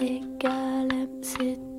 好，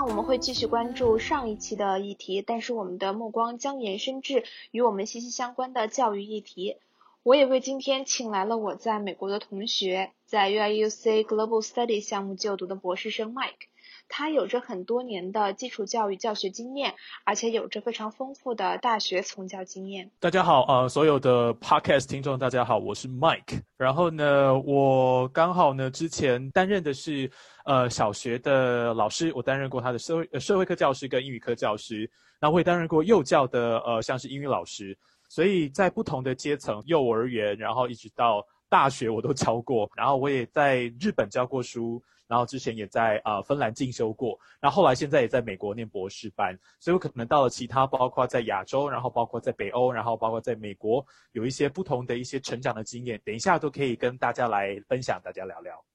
今天呢，我们会继续关注上一期的议题，但是我们的目光将延伸至与我们息息相关的教育议题。我也为今天请来了我在美国的同学，在 UIUC Global Study 项目就读的博士生 Mike。他有着很多年的基础教育教学经验，而且有着非常丰富的大学从教经验。大家好，呃，所有的 podcast 听众，大家好，我是 Mike。然后呢，我刚好呢之前担任的是呃小学的老师，我担任过他的社会社会科教师跟英语科教师，然后我也担任过幼教的呃像是英语老师，所以在不同的阶层，幼儿园，然后一直到大学我都教过，然后我也在日本教过书。然后之前也在啊芬兰进修过，然后后来现在也在美国念博士班，所以我可能到了其他，包括在亚洲，然后包括在北欧，然后包括在美国，有一些不同的一些成长的经验，等一下都可以跟大家来分享，大家聊聊。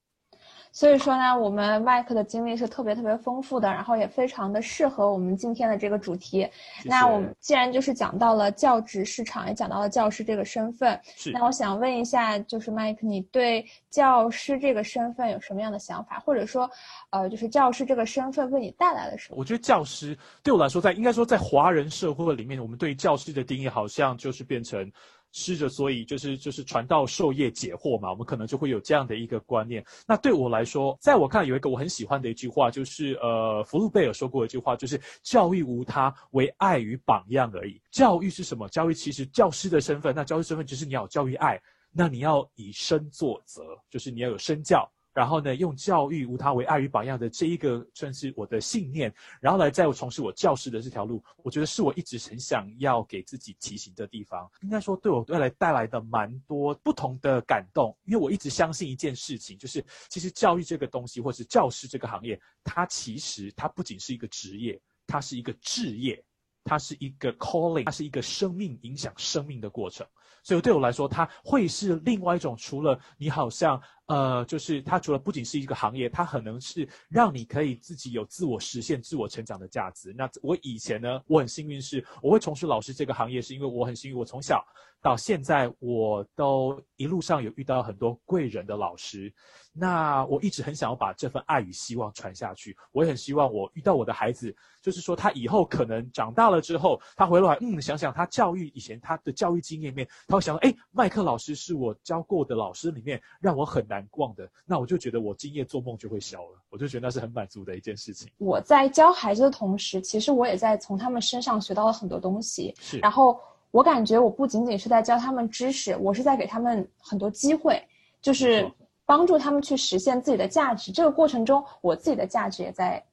所以说呢，我们麦克的经历是特别特别丰富的，然后也非常的适合我们今天的这个主题。那我们既然就是讲到了教职市场，也讲到了教师这个身份，那我想问一下，就是麦克，你对教师这个身份有什么样的想法？或者说，呃，就是教师这个身份为你带来了什么？我觉得教师对我来说，在应该说在华人社会里面，我们对教师的定义好像就是变成。师者，所以就是就是传道授业解惑嘛，我们可能就会有这样的一个观念。那对我来说，在我看有一个我很喜欢的一句话，就是呃，福禄贝尔说过一句话，就是教育无他，唯爱与榜样而已。教育是什么？教育其实教师的身份，那教师身份就是你要教育爱，那你要以身作则，就是你要有身教。然后呢，用教育无他为爱与榜样的这一个算是我的信念，然后来在我从事我教师的这条路，我觉得是我一直很想要给自己提醒的地方。应该说，对我未来带来的蛮多不同的感动，因为我一直相信一件事情，就是其实教育这个东西，或是教师这个行业，它其实它不仅是一个职业，它是一个置业，它是一个 calling，它是一个生命影响生命的过程。所以对我来说，它会是另外一种，除了你好像。呃，就是它除了不仅是一个行业，它可能是让你可以自己有自我实现、自我成长的价值。那我以前呢，我很幸运是我会从事老师这个行业，是因为我很幸运，我从小到现在我都一路上有遇到很多贵人的老师。那我一直很想要把这份爱与希望传下去。我也很希望我遇到我的孩子，就是说他以后可能长大了之后，他回来嗯想想他教育以前他的教育经验面，他会想哎，麦克老师是我教过的老师里面让我很难。难忘的，那我就觉得我今夜做梦就会消了，我就觉得那是很满足的一件事情。我在教孩子的同时，其实我也在从他们身上学到了很多东西。是，然后我感觉我不仅仅是在教他们知识，我是在给他们很多机会，就是帮助他们去实现自己的价值。这个过程中，我自己的价值也在，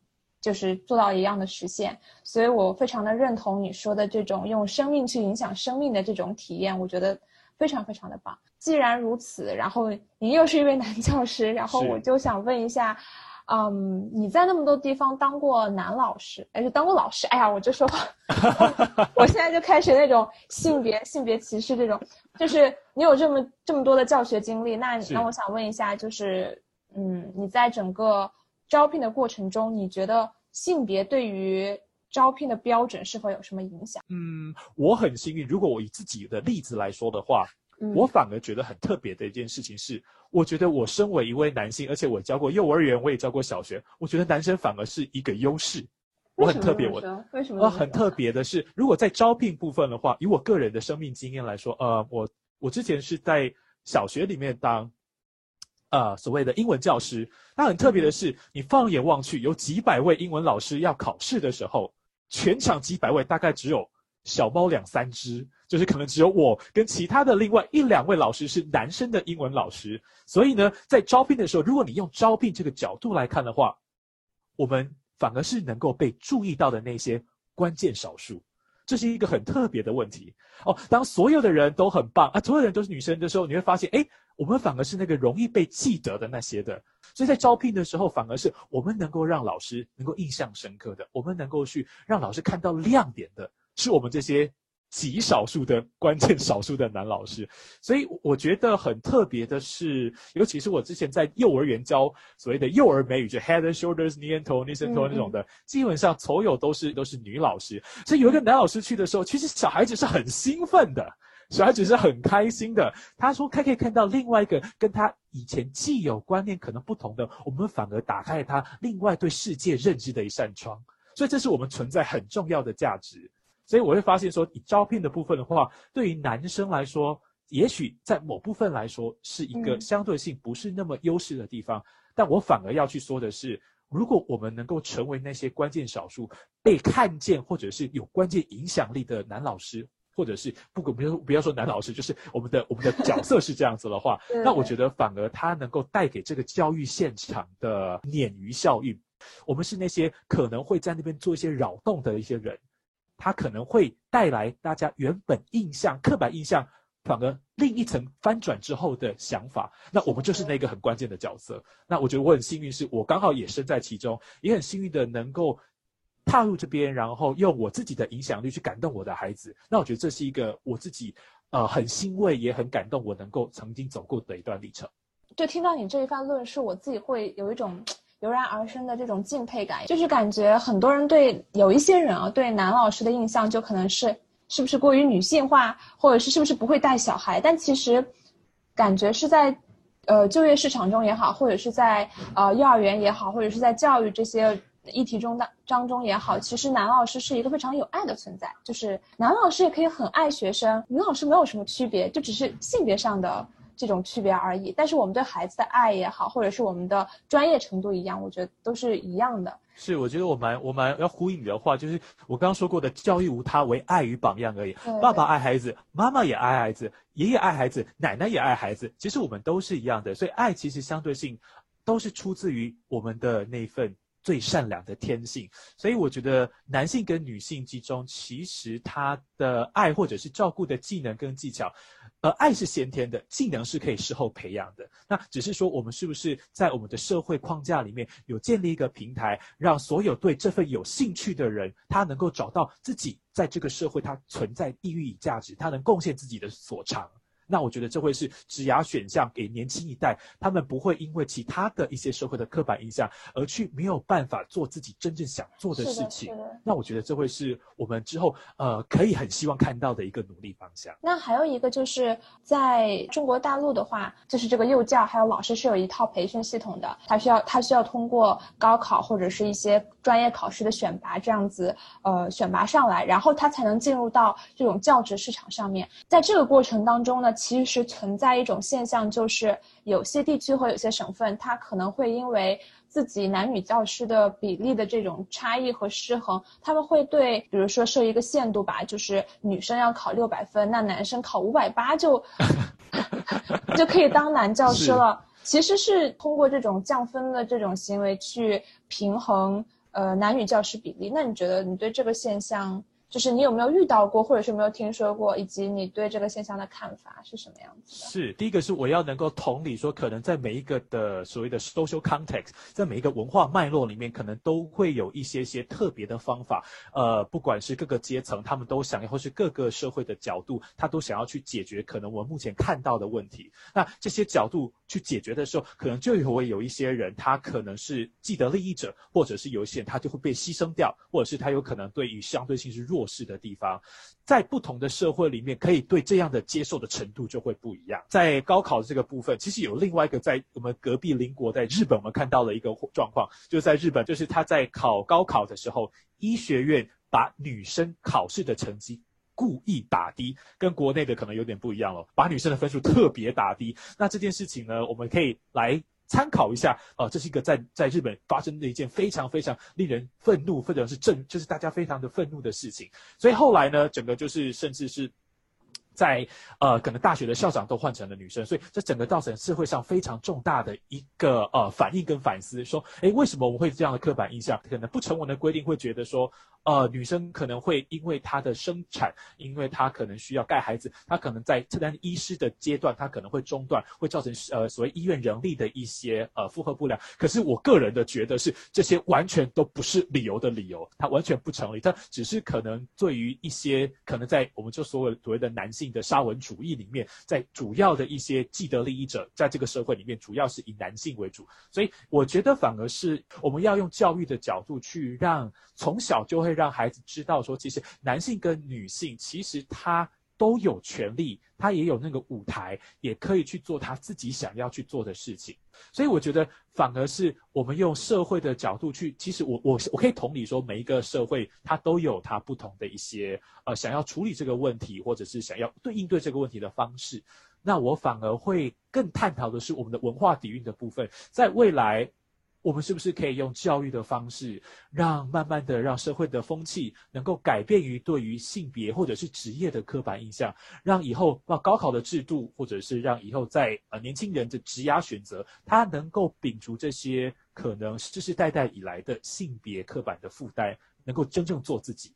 就是做到一样的实现。所以我非常的认同你说的这种用生命去影响生命的这种体验，我觉得。非常非常的棒。既然如此，然后您又是一位男教师，然后我就想问一下，嗯，你在那么多地方当过男老师，还是当过老师？哎呀，我就说，我现在就开始那种性别性别歧视这种，就是你有这么这么多的教学经历，那那我想问一下，就是嗯，你在整个招聘的过程中，你觉得性别对于招聘的标准是否有什么影响？嗯，我很幸运。如果我以自己的例子来说的话，我反而觉得很特别的一件事情是，我觉得我身为一位男性，而且我教过幼儿园，我也教过小学，我觉得男生反而是一个优势。我很特别，我为什么？很特别的是，如果在招聘部分的话，以我个人的生命经验来说，呃，我我之前是在小学里面当，呃，所谓的英文教师。那很特别的是，你放眼望去，有几百位英文老师要考试的时候。全场几百位，大概只有小猫两三只，就是可能只有我跟其他的另外一两位老师是男生的英文老师，所以呢，在招聘的时候，如果你用招聘这个角度来看的话，我们反而是能够被注意到的那些关键少数。这是一个很特别的问题哦。当所有的人都很棒啊，所有人都是女生的时候，你会发现，哎，我们反而是那个容易被记得的那些的。所以在招聘的时候，反而是我们能够让老师能够印象深刻的，我们能够去让老师看到亮点的，是我们这些。极少数的 关键少数的男老师，所以我觉得很特别的是，尤其是我之前在幼儿园教所谓的幼儿美语，就 head and shoulders, knee and toe, knees and toe 那种的，基本上所有都是都是女老师。所以有一个男老师去的时候，其实小孩子是很兴奋的，小孩子是很开心的。他说他可以看到另外一个跟他以前既有观念可能不同的，我们反而打开了他另外对世界认知的一扇窗。所以这是我们存在很重要的价值。所以我会发现说，以招聘的部分的话，对于男生来说，也许在某部分来说是一个相对性不是那么优势的地方。但我反而要去说的是，如果我们能够成为那些关键少数被看见或者是有关键影响力的男老师，或者是不管不要不要说男老师，就是我们的我们的角色是这样子的话，那我觉得反而他能够带给这个教育现场的鲶鱼效应。我们是那些可能会在那边做一些扰动的一些人。它可能会带来大家原本印象、刻板印象，反而另一层翻转之后的想法。那我们就是那个很关键的角色。那我觉得我很幸运，是我刚好也身在其中，也很幸运的能够踏入这边，然后用我自己的影响力去感动我的孩子。那我觉得这是一个我自己呃很欣慰，也很感动，我能够曾经走过的一段历程。就听到你这一番论述，我自己会有一种。油然而生的这种敬佩感，就是感觉很多人对有一些人啊，对男老师的印象就可能是是不是过于女性化，或者是是不是不会带小孩。但其实，感觉是在，呃，就业市场中也好，或者是在呃幼儿园也好，或者是在教育这些议题中当当中也好，其实男老师是一个非常有爱的存在。就是男老师也可以很爱学生，女老师没有什么区别，就只是性别上的。这种区别而已，但是我们对孩子的爱也好，或者是我们的专业程度一样，我觉得都是一样的。是，我觉得我蛮我蛮要呼应你的话，就是我刚刚说过的，教育无他，为爱与榜样而已。爸爸爱孩子，妈妈也爱孩子，爷爷爱孩子，奶奶也爱孩子，其实我们都是一样的。所以爱其实相对性都是出自于我们的那份最善良的天性。所以我觉得男性跟女性之中，其实他的爱或者是照顾的技能跟技巧。而爱是先天的，技能是可以事后培养的。那只是说，我们是不是在我们的社会框架里面有建立一个平台，让所有对这份有兴趣的人，他能够找到自己在这个社会他存在意义与价值，他能贡献自己的所长。那我觉得这会是职涯选项给年轻一代，他们不会因为其他的一些社会的刻板印象而去没有办法做自己真正想做的事情。那我觉得这会是我们之后呃可以很希望看到的一个努力方向。那还有一个就是在中国大陆的话，就是这个幼教还有老师是有一套培训系统的，他需要他需要通过高考或者是一些专业考试的选拔这样子呃选拔上来，然后他才能进入到这种教职市场上面。在这个过程当中呢。其实存在一种现象，就是有些地区和有些省份，它可能会因为自己男女教师的比例的这种差异和失衡，他们会对，比如说设一个限度吧，就是女生要考六百分，那男生考五百八就 就可以当男教师了。其实是通过这种降分的这种行为去平衡呃男女教师比例。那你觉得你对这个现象？就是你有没有遇到过，或者是没有听说过，以及你对这个现象的看法是什么样子的？是第一个是我要能够同理说，可能在每一个的所谓的 social context，在每一个文化脉络里面，可能都会有一些些特别的方法。呃，不管是各个阶层，他们都想要，或是各个社会的角度，他都想要去解决可能我们目前看到的问题。那这些角度去解决的时候，可能就会有一些人，他可能是既得利益者，或者是有一些人他就会被牺牲掉，或者是他有可能对于相对性是弱。弱势的地方，在不同的社会里面，可以对这样的接受的程度就会不一样。在高考这个部分，其实有另外一个在我们隔壁邻国，在日本，我们看到了一个状况，就是在日本，就是他在考高考的时候，医学院把女生考试的成绩故意打低，跟国内的可能有点不一样了，把女生的分数特别打低。那这件事情呢，我们可以来参考一下，啊，这是一个在在日本发生的一件非常非常令人愤怒，或者是震，就是大家非常的愤怒的事情。所以后来呢，整个就是甚至是。在呃，可能大学的校长都换成了女生，所以这整个造成社会上非常重大的一个呃反应跟反思，说，哎，为什么我们会这样的刻板印象？可能不成文的规定会觉得说，呃，女生可能会因为她的生产，因为她可能需要盖孩子，她可能在特单医师的阶段，她可能会中断，会造成呃所谓医院人力的一些呃负荷不良。可是我个人的觉得是这些完全都不是理由的理由，它完全不成立，它只是可能对于一些可能在我们就所谓所谓的男性。性的沙文主义里面，在主要的一些既得利益者，在这个社会里面，主要是以男性为主，所以我觉得反而是我们要用教育的角度去让从小就会让孩子知道说，其实男性跟女性其实他。都有权利，他也有那个舞台，也可以去做他自己想要去做的事情。所以我觉得，反而是我们用社会的角度去，其实我我我可以同理说，每一个社会它都有它不同的一些呃想要处理这个问题，或者是想要对应对这个问题的方式。那我反而会更探讨的是我们的文化底蕴的部分，在未来。我们是不是可以用教育的方式，让慢慢的让社会的风气能够改变于对于性别或者是职业的刻板印象，让以后让高考的制度，或者是让以后在呃年轻人的职涯选择，他能够摒除这些可能世世代代以来的性别刻板的负担，能够真正做自己。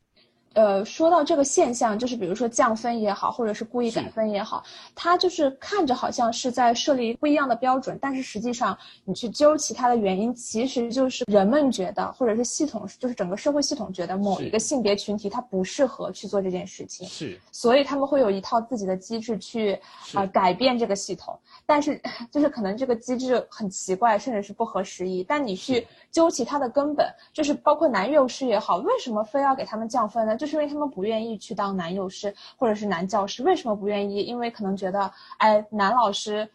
呃，说到这个现象，就是比如说降分也好，或者是故意改分也好，它就是看着好像是在设立不一样的标准，但是实际上你去究其他的原因，其实就是人们觉得，或者是系统，就是整个社会系统觉得某一个性别群体它不适合去做这件事情，是，所以他们会有一套自己的机制去啊改变这个系统，但是就是可能这个机制很奇怪，甚至是不合时宜，但你去究其它的根本，就是包括男幼师也好，为什么非要给他们降分呢？就。是因为他们不愿意去当男幼师或者是男教师，为什么不愿意？因为可能觉得，哎，男老师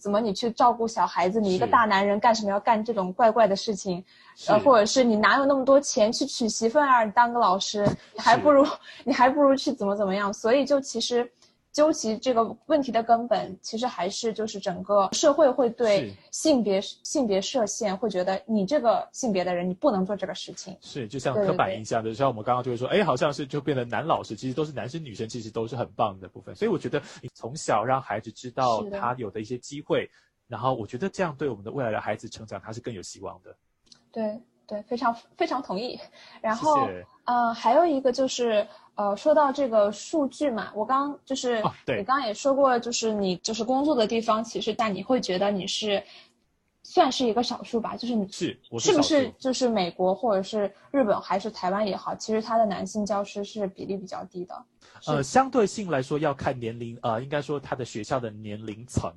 怎么你去照顾小孩子？你一个大男人干什么要干这种怪怪的事情？呃，或者是你哪有那么多钱去娶媳妇儿？你当个老师，你还不如 你还不如去怎么怎么样？所以就其实。究其这个问题的根本，其实还是就是整个社会会对性别性别设限，会觉得你这个性别的人，你不能做这个事情。是，就像刻板印象的，像我们刚刚就会说，哎，好像是就变得男老师，其实都是男生女生，其实都是很棒的部分。所以我觉得，你从小让孩子知道他有的一些机会，然后我觉得这样对我们的未来的孩子成长，他是更有希望的。对对，非常非常同意。然后，嗯，还有一个就是。呃，说到这个数据嘛，我刚就是你刚刚也说过，就是你就是工作的地方，其实但你会觉得你是算是一个少数吧？就是你是是不是就是美国或者是日本还是台湾也好，其实他的男性教师是比例比较低的。呃，相对性来说要看年龄，呃，应该说他的学校的年龄层。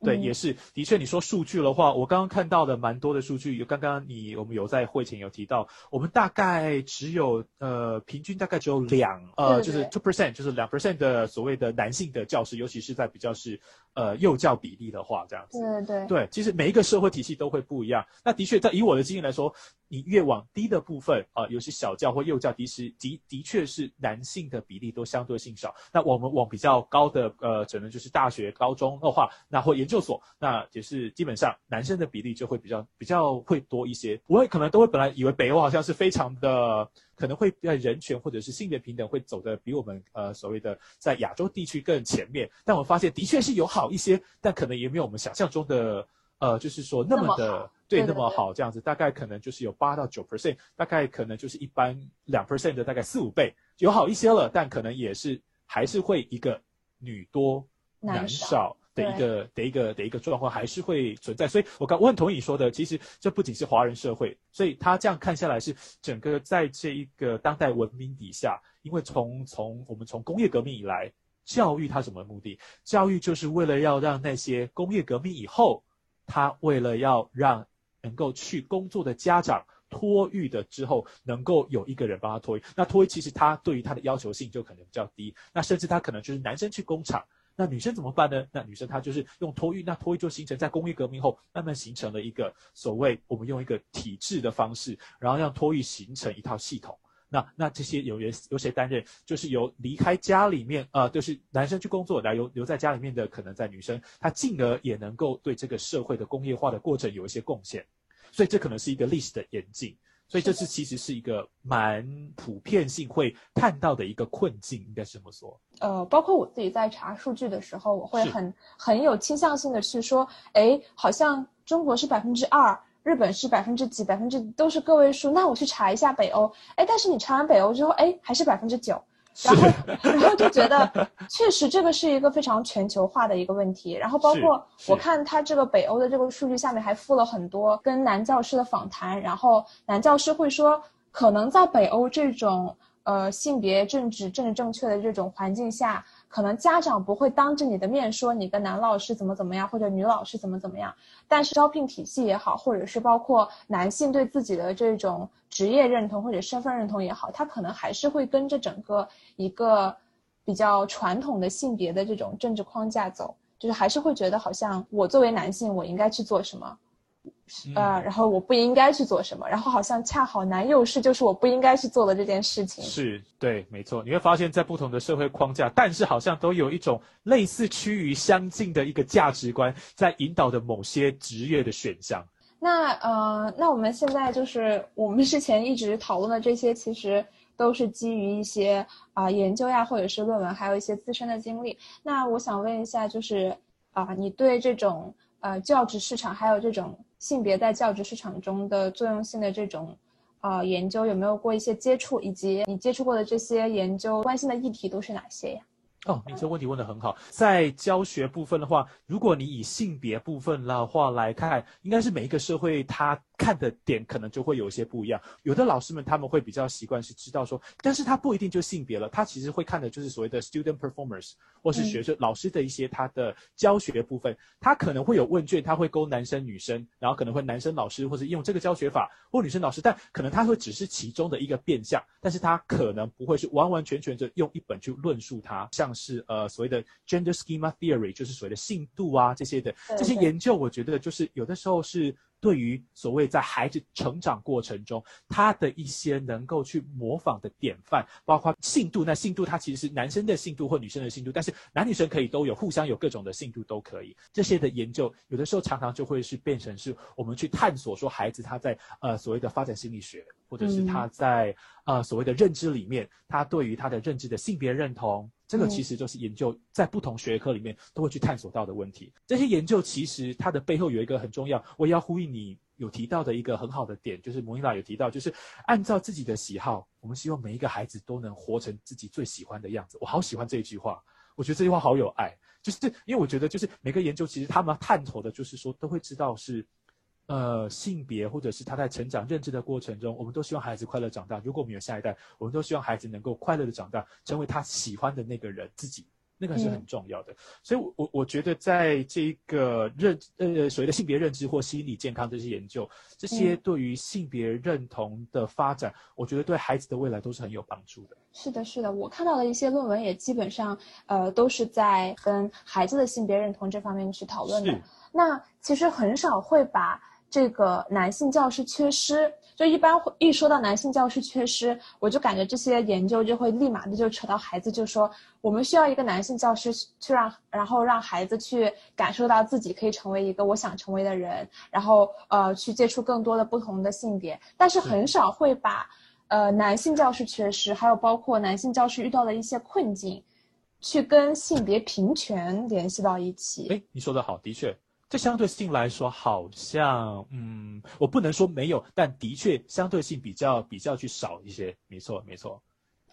对，也是，的确，你说数据的话，我刚刚看到的蛮多的数据，有刚刚你我们有在会前有提到，我们大概只有呃，平均大概只有两呃，就是 two percent，就是两 percent 的所谓的男性的教师，尤其是在比较是呃幼教比例的话，这样子。对对对，其实每一个社会体系都会不一样。那的确，在以我的经验来说。你越往低的部分啊，尤其小教或幼教，其实的的确是男性的比例都相对性少。那我们往比较高的呃，可能就是大学、高中的话，那或研究所，那也是基本上男生的比例就会比较比较会多一些。我也可能都会本来以为北欧好像是非常的，可能会在人权或者是性别平等会走的比我们呃所谓的在亚洲地区更前面。但我发现的确是有好一些，但可能也没有我们想象中的。呃，就是说那么的对那么好这样子，大概可能就是有八到九 percent，大概可能就是一般两 percent 的大概四五倍，有好一些了，但可能也是还是会一个女多男少的一个的一个的一个状况还是会存在。所以我刚我很同意你说的，其实这不仅是华人社会，所以他这样看下来是整个在这一个当代文明底下，因为从从我们从工业革命以来，教育它什么目的？教育就是为了要让那些工业革命以后。他为了要让能够去工作的家长托育的之后，能够有一个人帮他托育，那托育其实他对于他的要求性就可能比较低，那甚至他可能就是男生去工厂，那女生怎么办呢？那女生她就是用托育，那托育就形成在工业革命后慢慢形成了一个所谓我们用一个体制的方式，然后让托育形成一套系统。那那这些有人由谁担任？就是由离开家里面，呃，就是男生去工作，来留留在家里面的，可能在女生，她进而也能够对这个社会的工业化的过程有一些贡献。所以这可能是一个历史的演进。所以这是其实是一个蛮普遍性会看到的一个困境，应该这么说。呃，包括我自己在查数据的时候，我会很很有倾向性的去说，哎，好像中国是百分之二，日本是百分之几，百分之都是个位数。那我去查一下北欧，哎，但是你查完北欧之后，哎，还是百分之九。然后，然后就觉得，确实这个是一个非常全球化的一个问题。然后包括我看他这个北欧的这个数据下面还附了很多跟男教师的访谈，然后男教师会说，可能在北欧这种呃性别政治政治正确的这种环境下。可能家长不会当着你的面说你跟男老师怎么怎么样，或者女老师怎么怎么样，但是招聘体系也好，或者是包括男性对自己的这种职业认同或者身份认同也好，他可能还是会跟着整个一个比较传统的性别的这种政治框架走，就是还是会觉得好像我作为男性，我应该去做什么。呃，然后我不应该去做什么，然后好像恰好男幼师就是我不应该去做的这件事情。是对，没错。你会发现在不同的社会框架，但是好像都有一种类似趋于相近的一个价值观，在引导的某些职业的选项。那呃，那我们现在就是我们之前一直讨论的这些，其实都是基于一些啊研究呀，或者是论文，还有一些自身的经历。那我想问一下，就是啊，你对这种呃教职市场还有这种。性别在教职市场中的作用性的这种，啊，研究有没有过一些接触，以及你接触过的这些研究关心的议题都是哪些呀？哦，你这个问题问得很好。在教学部分的话，如果你以性别部分的话来看，应该是每一个社会他。看的点可能就会有一些不一样，有的老师们他们会比较习惯是知道说，但是他不一定就性别了，他其实会看的就是所谓的 student performance，或是学生老师的一些他的教学部分，他可能会有问卷，他会勾男生女生，然后可能会男生老师或者用这个教学法，或女生老师，但可能他会只是其中的一个变相，但是他可能不会是完完全全的用一本去论述它，像是呃所谓的 gender schema theory，就是所谓的性度啊这些的这些研究，我觉得就是有的时候是。对于所谓在孩子成长过程中，他的一些能够去模仿的典范，包括性度。那性度它其实是男生的性度或女生的性度，但是男女生可以都有，互相有各种的性度都可以。这些的研究有的时候常常就会是变成是我们去探索说孩子他在呃所谓的发展心理学，或者是他在呃所谓的认知里面，他对于他的认知的性别认同。这个其实就是研究在不同学科里面都会去探索到的问题。这些研究其实它的背后有一个很重要，我也要呼应你有提到的一个很好的点，就是摩尼拉有提到，就是按照自己的喜好，我们希望每一个孩子都能活成自己最喜欢的样子。我好喜欢这一句话，我觉得这句话好有爱，就是因为我觉得就是每个研究其实他们探讨的就是说都会知道是。呃，性别或者是他在成长认知的过程中，我们都希望孩子快乐长大。如果我们有下一代，我们都希望孩子能够快乐的长大，成为他喜欢的那个人自己，那个是很重要的。所以，我我我觉得在这个认呃所谓的性别认知或心理健康这些研究，这些对于性别认同的发展，我觉得对孩子的未来都是很有帮助的。是的，是的，我看到的一些论文也基本上呃都是在跟孩子的性别认同这方面去讨论的。那其实很少会把。这个男性教师缺失，就一般一说到男性教师缺失，我就感觉这些研究就会立马的就扯到孩子，就说我们需要一个男性教师去让，然后让孩子去感受到自己可以成为一个我想成为的人，然后呃去接触更多的不同的性别，但是很少会把呃男性教师缺失，还有包括男性教师遇到的一些困境，去跟性别平权联系到一起。哎，你说的好，的确。这相对性来说，好像，嗯，我不能说没有，但的确相对性比较比较去少一些。没错，没错。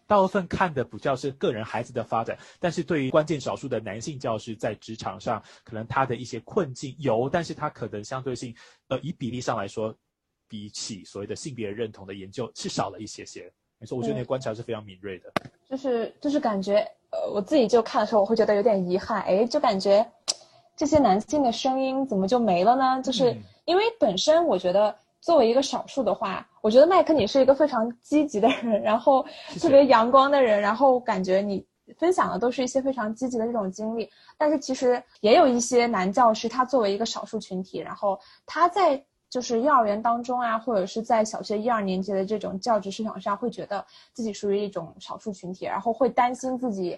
大部分看的比较是个人孩子的发展，但是对于关键少数的男性教师在职场上，可能他的一些困境有，但是他可能相对性，呃，以比例上来说，比起所谓的性别认同的研究是少了一些些。没错，我觉得你的观察是非常敏锐的。就是就是感觉，呃，我自己就看的时候，我会觉得有点遗憾，哎，就感觉。这些男性的声音怎么就没了呢？就是因为本身我觉得作为一个少数的话，我觉得麦克你是一个非常积极的人，然后特别阳光的人，然后感觉你分享的都是一些非常积极的这种经历。但是其实也有一些男教师，他作为一个少数群体，然后他在。就是幼儿园当中啊，或者是在小学一二年级的这种教职市场上，会觉得自己属于一种少数群体，然后会担心自己。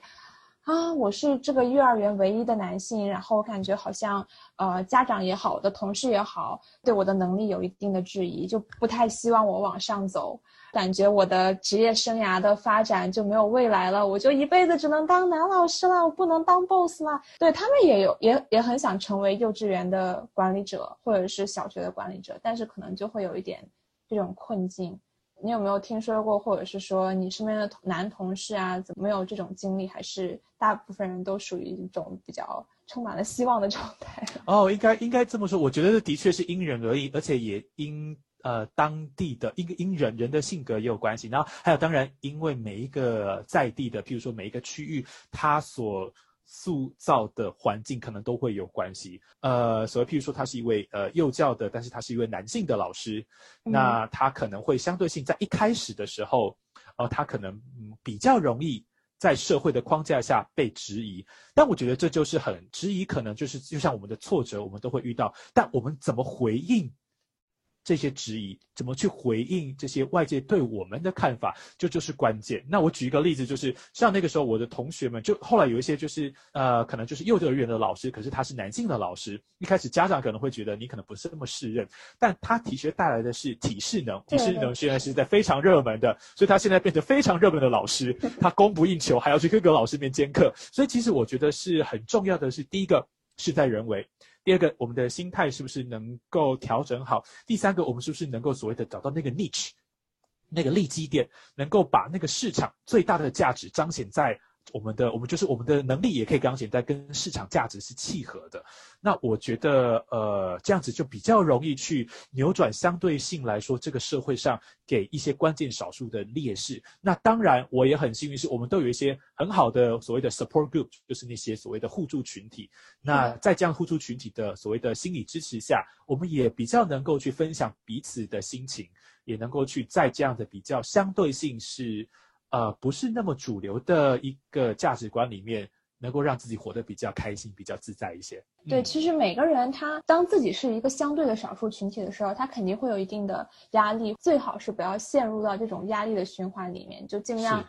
啊，我是这个幼儿园唯一的男性，然后我感觉好像，呃，家长也好，我的同事也好，对我的能力有一定的质疑，就不太希望我往上走，感觉我的职业生涯的发展就没有未来了，我就一辈子只能当男老师了，我不能当 boss 了。对他们也有，也也很想成为幼稚园的管理者或者是小学的管理者，但是可能就会有一点这种困境。你有没有听说过，或者是说你身边的男同事啊，怎么没有这种经历？还是大部分人都属于一种比较充满了希望的状态？哦，应该应该这么说。我觉得的确是因人而异，而且也因呃当地的因因人人的性格也有关系。然后还有当然，因为每一个在地的，譬如说每一个区域，它所塑造的环境可能都会有关系。呃，所以譬如说他是一位呃幼教的，但是他是一位男性的老师，那他可能会相对性在一开始的时候，呃，他可能嗯比较容易在社会的框架下被质疑。但我觉得这就是很质疑，可能就是就像我们的挫折，我们都会遇到，但我们怎么回应？这些质疑怎么去回应这些外界对我们的看法，这就是关键。那我举一个例子，就是像那个时候我的同学们，就后来有一些就是呃，可能就是幼儿园的老师，可是他是男性的老师。一开始家长可能会觉得你可能不是那么适任，但他的确带来的是体适能，体适能现在是在非常热门的，所以他现在变成非常热门的老师，他供不应求，还要去各个老师面兼课。所以其实我觉得是很重要的是，第一个事在人为。第二个，我们的心态是不是能够调整好？第三个，我们是不是能够所谓的找到那个 niche，那个利基点，能够把那个市场最大的价值彰显在。我们的我们就是我们的能力也可以彰显在跟市场价值是契合的，那我觉得呃这样子就比较容易去扭转相对性来说这个社会上给一些关键少数的劣势。那当然我也很幸运是我们都有一些很好的所谓的 support group，就是那些所谓的互助群体。那在这样互助群体的所谓的心理支持下，我们也比较能够去分享彼此的心情，也能够去在这样的比较相对性是。呃，不是那么主流的一个价值观里面，能够让自己活得比较开心、比较自在一些。对，其实每个人他当自己是一个相对的少数群体的时候，他肯定会有一定的压力，最好是不要陷入到这种压力的循环里面，就尽量。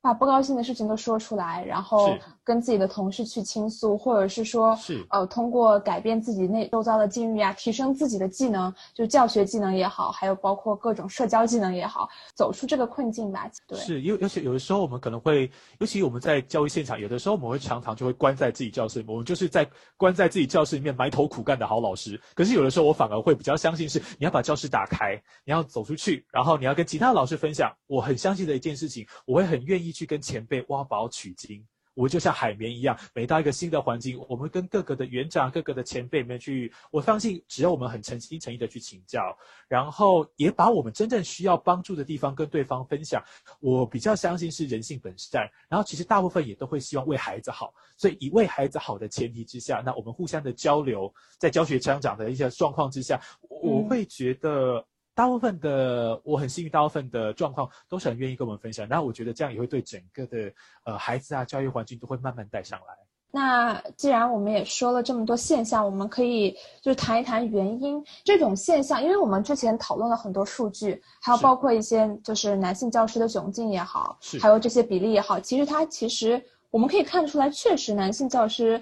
把不高兴的事情都说出来，然后跟自己的同事去倾诉，或者是说，是呃，通过改变自己内周遭的境遇啊，提升自己的技能，就教学技能也好，还有包括各种社交技能也好，走出这个困境吧。对，是，因为而且有的时候我们可能会，尤其我们在教育现场，有的时候我们会常常就会关在自己教室里面，我们就是在关在自己教室里面埋头苦干的好老师。可是有的时候我反而会比较相信是，你要把教室打开，你要走出去，然后你要跟其他老师分享。我很相信的一件事情，我会很愿意。去跟前辈挖宝取经，我就像海绵一样，每到一个新的环境，我们跟各个的园长、各个的前辈们去。我相信，只要我们很诚心诚意的去请教，然后也把我们真正需要帮助的地方跟对方分享，我比较相信是人性本善。然后其实大部分也都会希望为孩子好，所以以为孩子好的前提之下，那我们互相的交流，在教学成长的一些状况之下，我会觉得。大部分的我很幸运，大部分的状况都是很愿意跟我们分享。然后我觉得这样也会对整个的呃孩子啊教育环境都会慢慢带上来。那既然我们也说了这么多现象，我们可以就谈一谈原因。这种现象，因为我们之前讨论了很多数据，还有包括一些就是男性教师的窘境也好，还有这些比例也好，其实它其实我们可以看出来，确实男性教师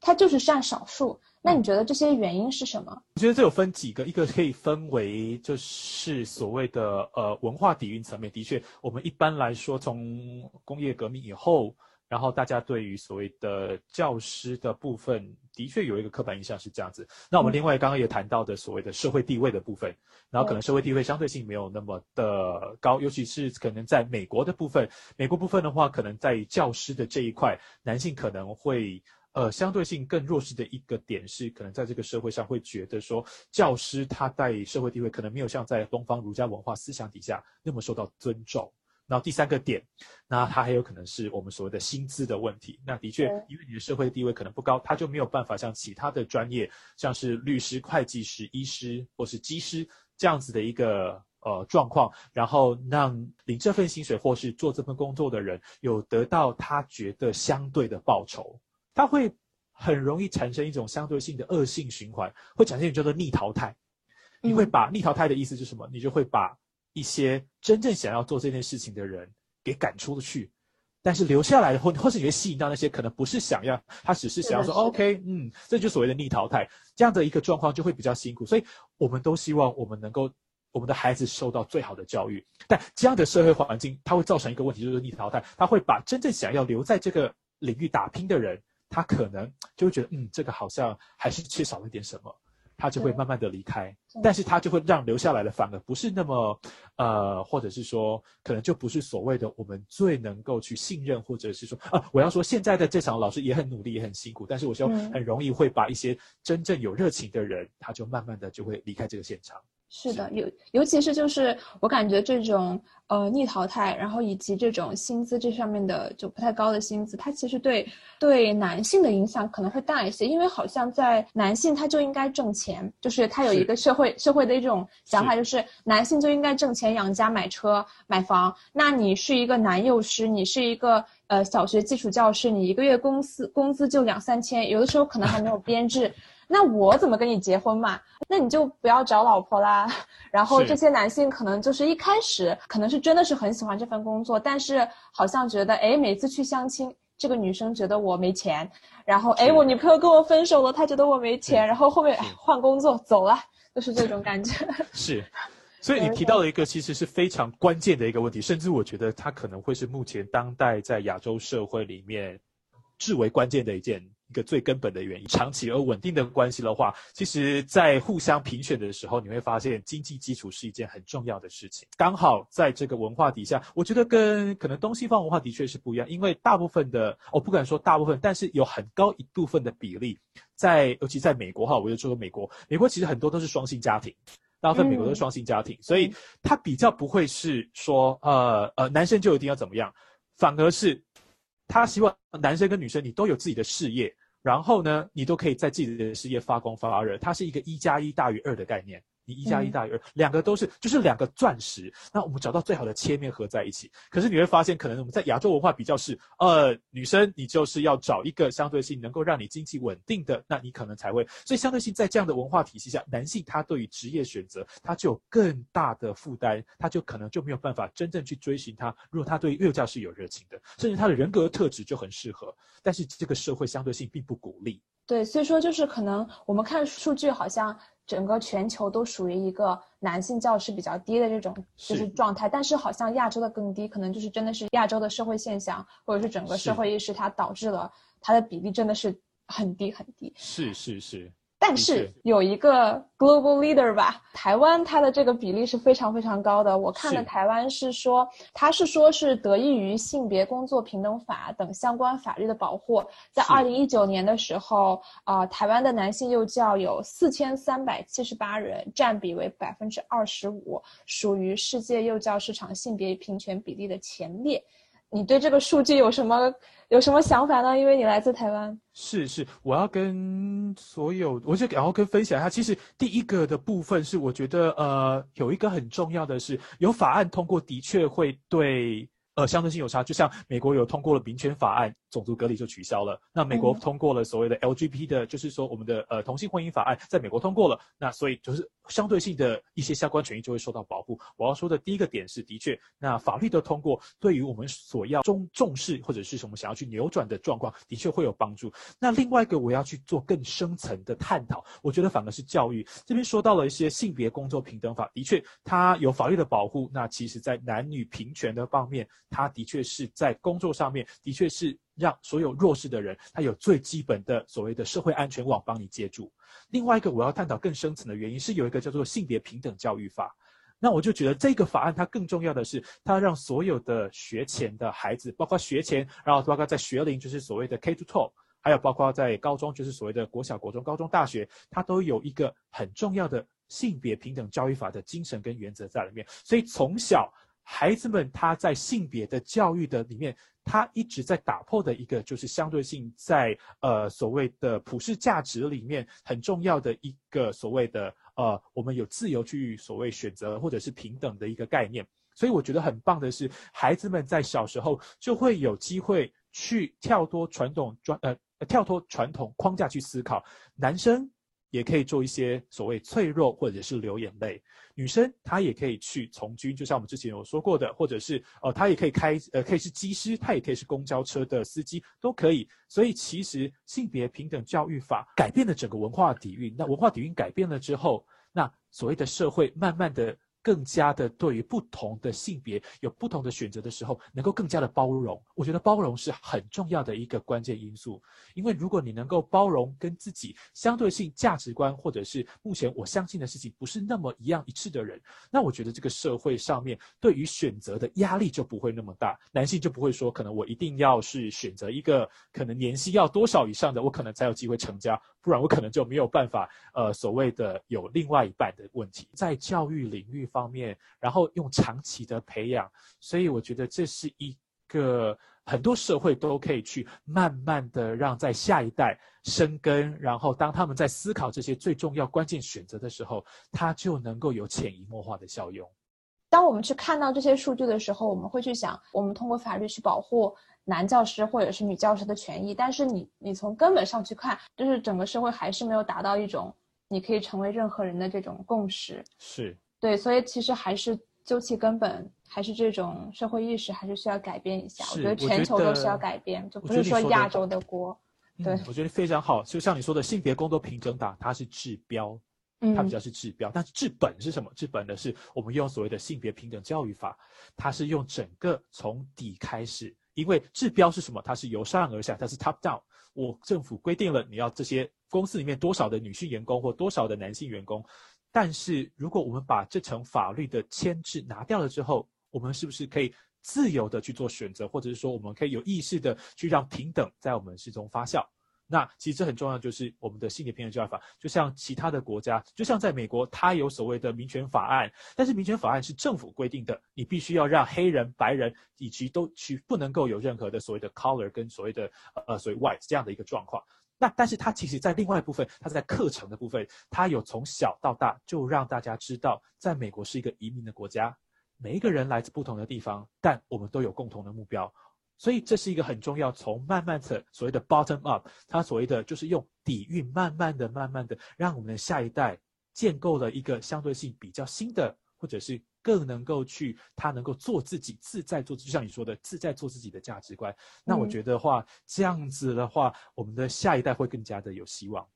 他就是占少数。那你觉得这些原因是什么？我觉得这有分几个，一个可以分为就是所谓的呃文化底蕴层面。的确，我们一般来说从工业革命以后，然后大家对于所谓的教师的部分，的确有一个刻板印象是这样子。那我们另外刚刚也谈到的所谓的社会地位的部分，然后可能社会地位相对性没有那么的高，尤其是可能在美国的部分，美国部分的话，可能在教师的这一块，男性可能会。呃，相对性更弱势的一个点是，可能在这个社会上会觉得说，教师他在社会地位可能没有像在东方儒家文化思想底下那么受到尊重。然后第三个点，那他还有可能是我们所谓的薪资的问题。那的确，因为你的社会地位可能不高，他就没有办法像其他的专业，像是律师、会计师、医师或是技师这样子的一个呃状况，然后让领这份薪水或是做这份工作的人有得到他觉得相对的报酬。它会很容易产生一种相对性的恶性循环，会产生一种叫做逆淘汰。你会把逆淘汰的意思是什么？你就会把一些真正想要做这件事情的人给赶出去。但是留下来的或或是你会吸引到那些可能不是想要，他只是想要说 OK，嗯，这就所谓的逆淘汰，这样的一个状况就会比较辛苦。所以我们都希望我们能够我们的孩子受到最好的教育，但这样的社会环境它会造成一个问题，就是逆淘汰，它会把真正想要留在这个领域打拼的人，他可能就会觉得嗯，这个好像还是缺少了一点什么。他就会慢慢的离开，但是他就会让留下来的反而不是那么，呃，或者是说，可能就不是所谓的我们最能够去信任，或者是说，啊，我要说现在的这场老师也很努力，也很辛苦，但是我就很容易会把一些真正有热情的人，他就慢慢的就会离开这个现场。是的，尤尤其是就是我感觉这种呃逆淘汰，然后以及这种薪资这上面的就不太高的薪资，它其实对对男性的影响可能会大一些，因为好像在男性他就应该挣钱，就是他有一个社会社会的一种想法，就是男性就应该挣钱养家买车买房。那你是一个男幼师，你是一个呃小学基础教师，你一个月工资工资就两三千，有的时候可能还没有编制。那我怎么跟你结婚嘛？那你就不要找老婆啦。然后这些男性可能就是一开始可能是真的是很喜欢这份工作，但是好像觉得哎，每次去相亲，这个女生觉得我没钱，然后哎，我女朋友跟我分手了，她觉得我没钱，然后后面 换工作走了，就是这种感觉。是，所以你提到了一个其实是非常关键的一个问题，甚至我觉得它可能会是目前当代在亚洲社会里面至为关键的一件。一个最根本的原因，长期而稳定的关系的话，其实，在互相评选的时候，你会发现经济基础是一件很重要的事情。刚好在这个文化底下，我觉得跟可能东西方文化的确是不一样，因为大部分的，我不敢说大部分，但是有很高一部分的比例，在尤其在美国哈，我就说美国，美国其实很多都是双性家庭，大部分美国都是双性家庭，所以他比较不会是说，呃呃，男生就一定要怎么样，反而是。他希望男生跟女生你都有自己的事业，然后呢，你都可以在自己的事业发光发热。它是一个一加一大于二的概念。你一加一大于二，两个都是就是两个钻石，那我们找到最好的切面合在一起。可是你会发现，可能我们在亚洲文化比较是，呃，女生你就是要找一个相对性能够让你经济稳定的，那你可能才会。所以相对性在这样的文化体系下，男性他对于职业选择他就有更大的负担，他就可能就没有办法真正去追寻他。如果他对幼教是有热情的，甚至他的人格特质就很适合，但是这个社会相对性并不鼓励。对，所以说就是可能我们看数据好像。整个全球都属于一个男性教师比较低的这种就是状态，但是好像亚洲的更低，可能就是真的是亚洲的社会现象，或者是整个社会意识，它导致了它的比例真的是很低很低。是是是。但是有一个 global leader 吧，台湾它的这个比例是非常非常高的。我看了台湾是说，它是说是得益于性别工作平等法等相关法律的保护，在二零一九年的时候，啊，台湾的男性幼教有四千三百七十八人，占比为百分之二十五，属于世界幼教市场性别平权比例的前列。你对这个数据有什么有什么想法呢？因为你来自台湾。是是，我要跟所有，我就然后跟分享一下。其实第一个的部分是，我觉得呃，有一个很重要的是，有法案通过，的确会对。呃，相对性有差，就像美国有通过了民权法案，种族隔离就取消了。那美国通过了所谓的 LGBT 的，就是说我们的呃同性婚姻法案，在美国通过了，那所以就是相对性的一些相关权益就会受到保护。我要说的第一个点是，的确，那法律的通过对于我们所要重重视或者是什么想要去扭转的状况，的确会有帮助。那另外一个我要去做更深层的探讨，我觉得反而是教育这边说到了一些性别工作平等法，的确它有法律的保护，那其实在男女平权的方面。它的确是在工作上面，的确是让所有弱势的人，他有最基本的所谓的社会安全网帮你接住。另外一个我要探讨更深层的原因是有一个叫做性别平等教育法，那我就觉得这个法案它更重要的是，它让所有的学前的孩子，包括学前，然后包括在学龄，就是所谓的 K to to 还有包括在高中，就是所谓的国小、国中、高中、大学，它都有一个很重要的性别平等教育法的精神跟原则在里面，所以从小。孩子们他在性别的教育的里面，他一直在打破的一个就是相对性，在呃所谓的普世价值里面很重要的一个所谓的呃我们有自由去所谓选择或者是平等的一个概念。所以我觉得很棒的是，孩子们在小时候就会有机会去跳脱传统专呃跳脱传统框架去思考，男生。也可以做一些所谓脆弱或者是流眼泪。女生她也可以去从军，就像我们之前有说过的，或者是呃她也可以开呃可以是机师，她也可以是公交车的司机，都可以。所以其实性别平等教育法改变了整个文化底蕴。那文化底蕴改变了之后，那所谓的社会慢慢的。更加的对于不同的性别有不同的选择的时候，能够更加的包容。我觉得包容是很重要的一个关键因素。因为如果你能够包容跟自己相对性价值观或者是目前我相信的事情不是那么一样一致的人，那我觉得这个社会上面对于选择的压力就不会那么大。男性就不会说，可能我一定要是选择一个可能年薪要多少以上的，我可能才有机会成家，不然我可能就没有办法。呃，所谓的有另外一半的问题，在教育领域。方面，然后用长期的培养，所以我觉得这是一个很多社会都可以去慢慢的让在下一代生根，然后当他们在思考这些最重要关键选择的时候，它就能够有潜移默化的效用。当我们去看到这些数据的时候，我们会去想，我们通过法律去保护男教师或者是女教师的权益，但是你你从根本上去看，就是整个社会还是没有达到一种你可以成为任何人的这种共识。是。对，所以其实还是究其根本，还是这种社会意识还是需要改变一下。我觉得全球都需要改变，就不是说亚洲的锅。对，我觉得非常好。就像你说的，性别工作平等法，它是治标，它比较是治标，但是治本是什么？治本的是我们用所谓的性别平等教育法，它是用整个从底开始，因为治标是什么？它是由上而下，它是 top down。我政府规定了你要这些公司里面多少的女性员工或多少的男性员工。但是，如果我们把这层法律的牵制拿掉了之后，我们是不是可以自由的去做选择，或者是说，我们可以有意识的去让平等在我们之中发酵？那其实这很重要，就是我们的性别平等教育法，就像其他的国家，就像在美国，它有所谓的民权法案，但是民权法案是政府规定的，你必须要让黑人、白人以及都去不能够有任何的所谓的 color 跟所谓的呃所谓 white 这样的一个状况。那但是它其实，在另外一部分，它在课程的部分，它有从小到大就让大家知道，在美国是一个移民的国家，每一个人来自不同的地方，但我们都有共同的目标，所以这是一个很重要，从慢慢的所谓的 bottom up，它所谓的就是用底蕴，慢慢的、慢慢的，让我们的下一代建构了一个相对性比较新的，或者是。更能够去，他能够做自己，自在做，就像你说的，自在做自己的价值观。那我觉得话，这样子的话，我们的下一代会更加的有希望。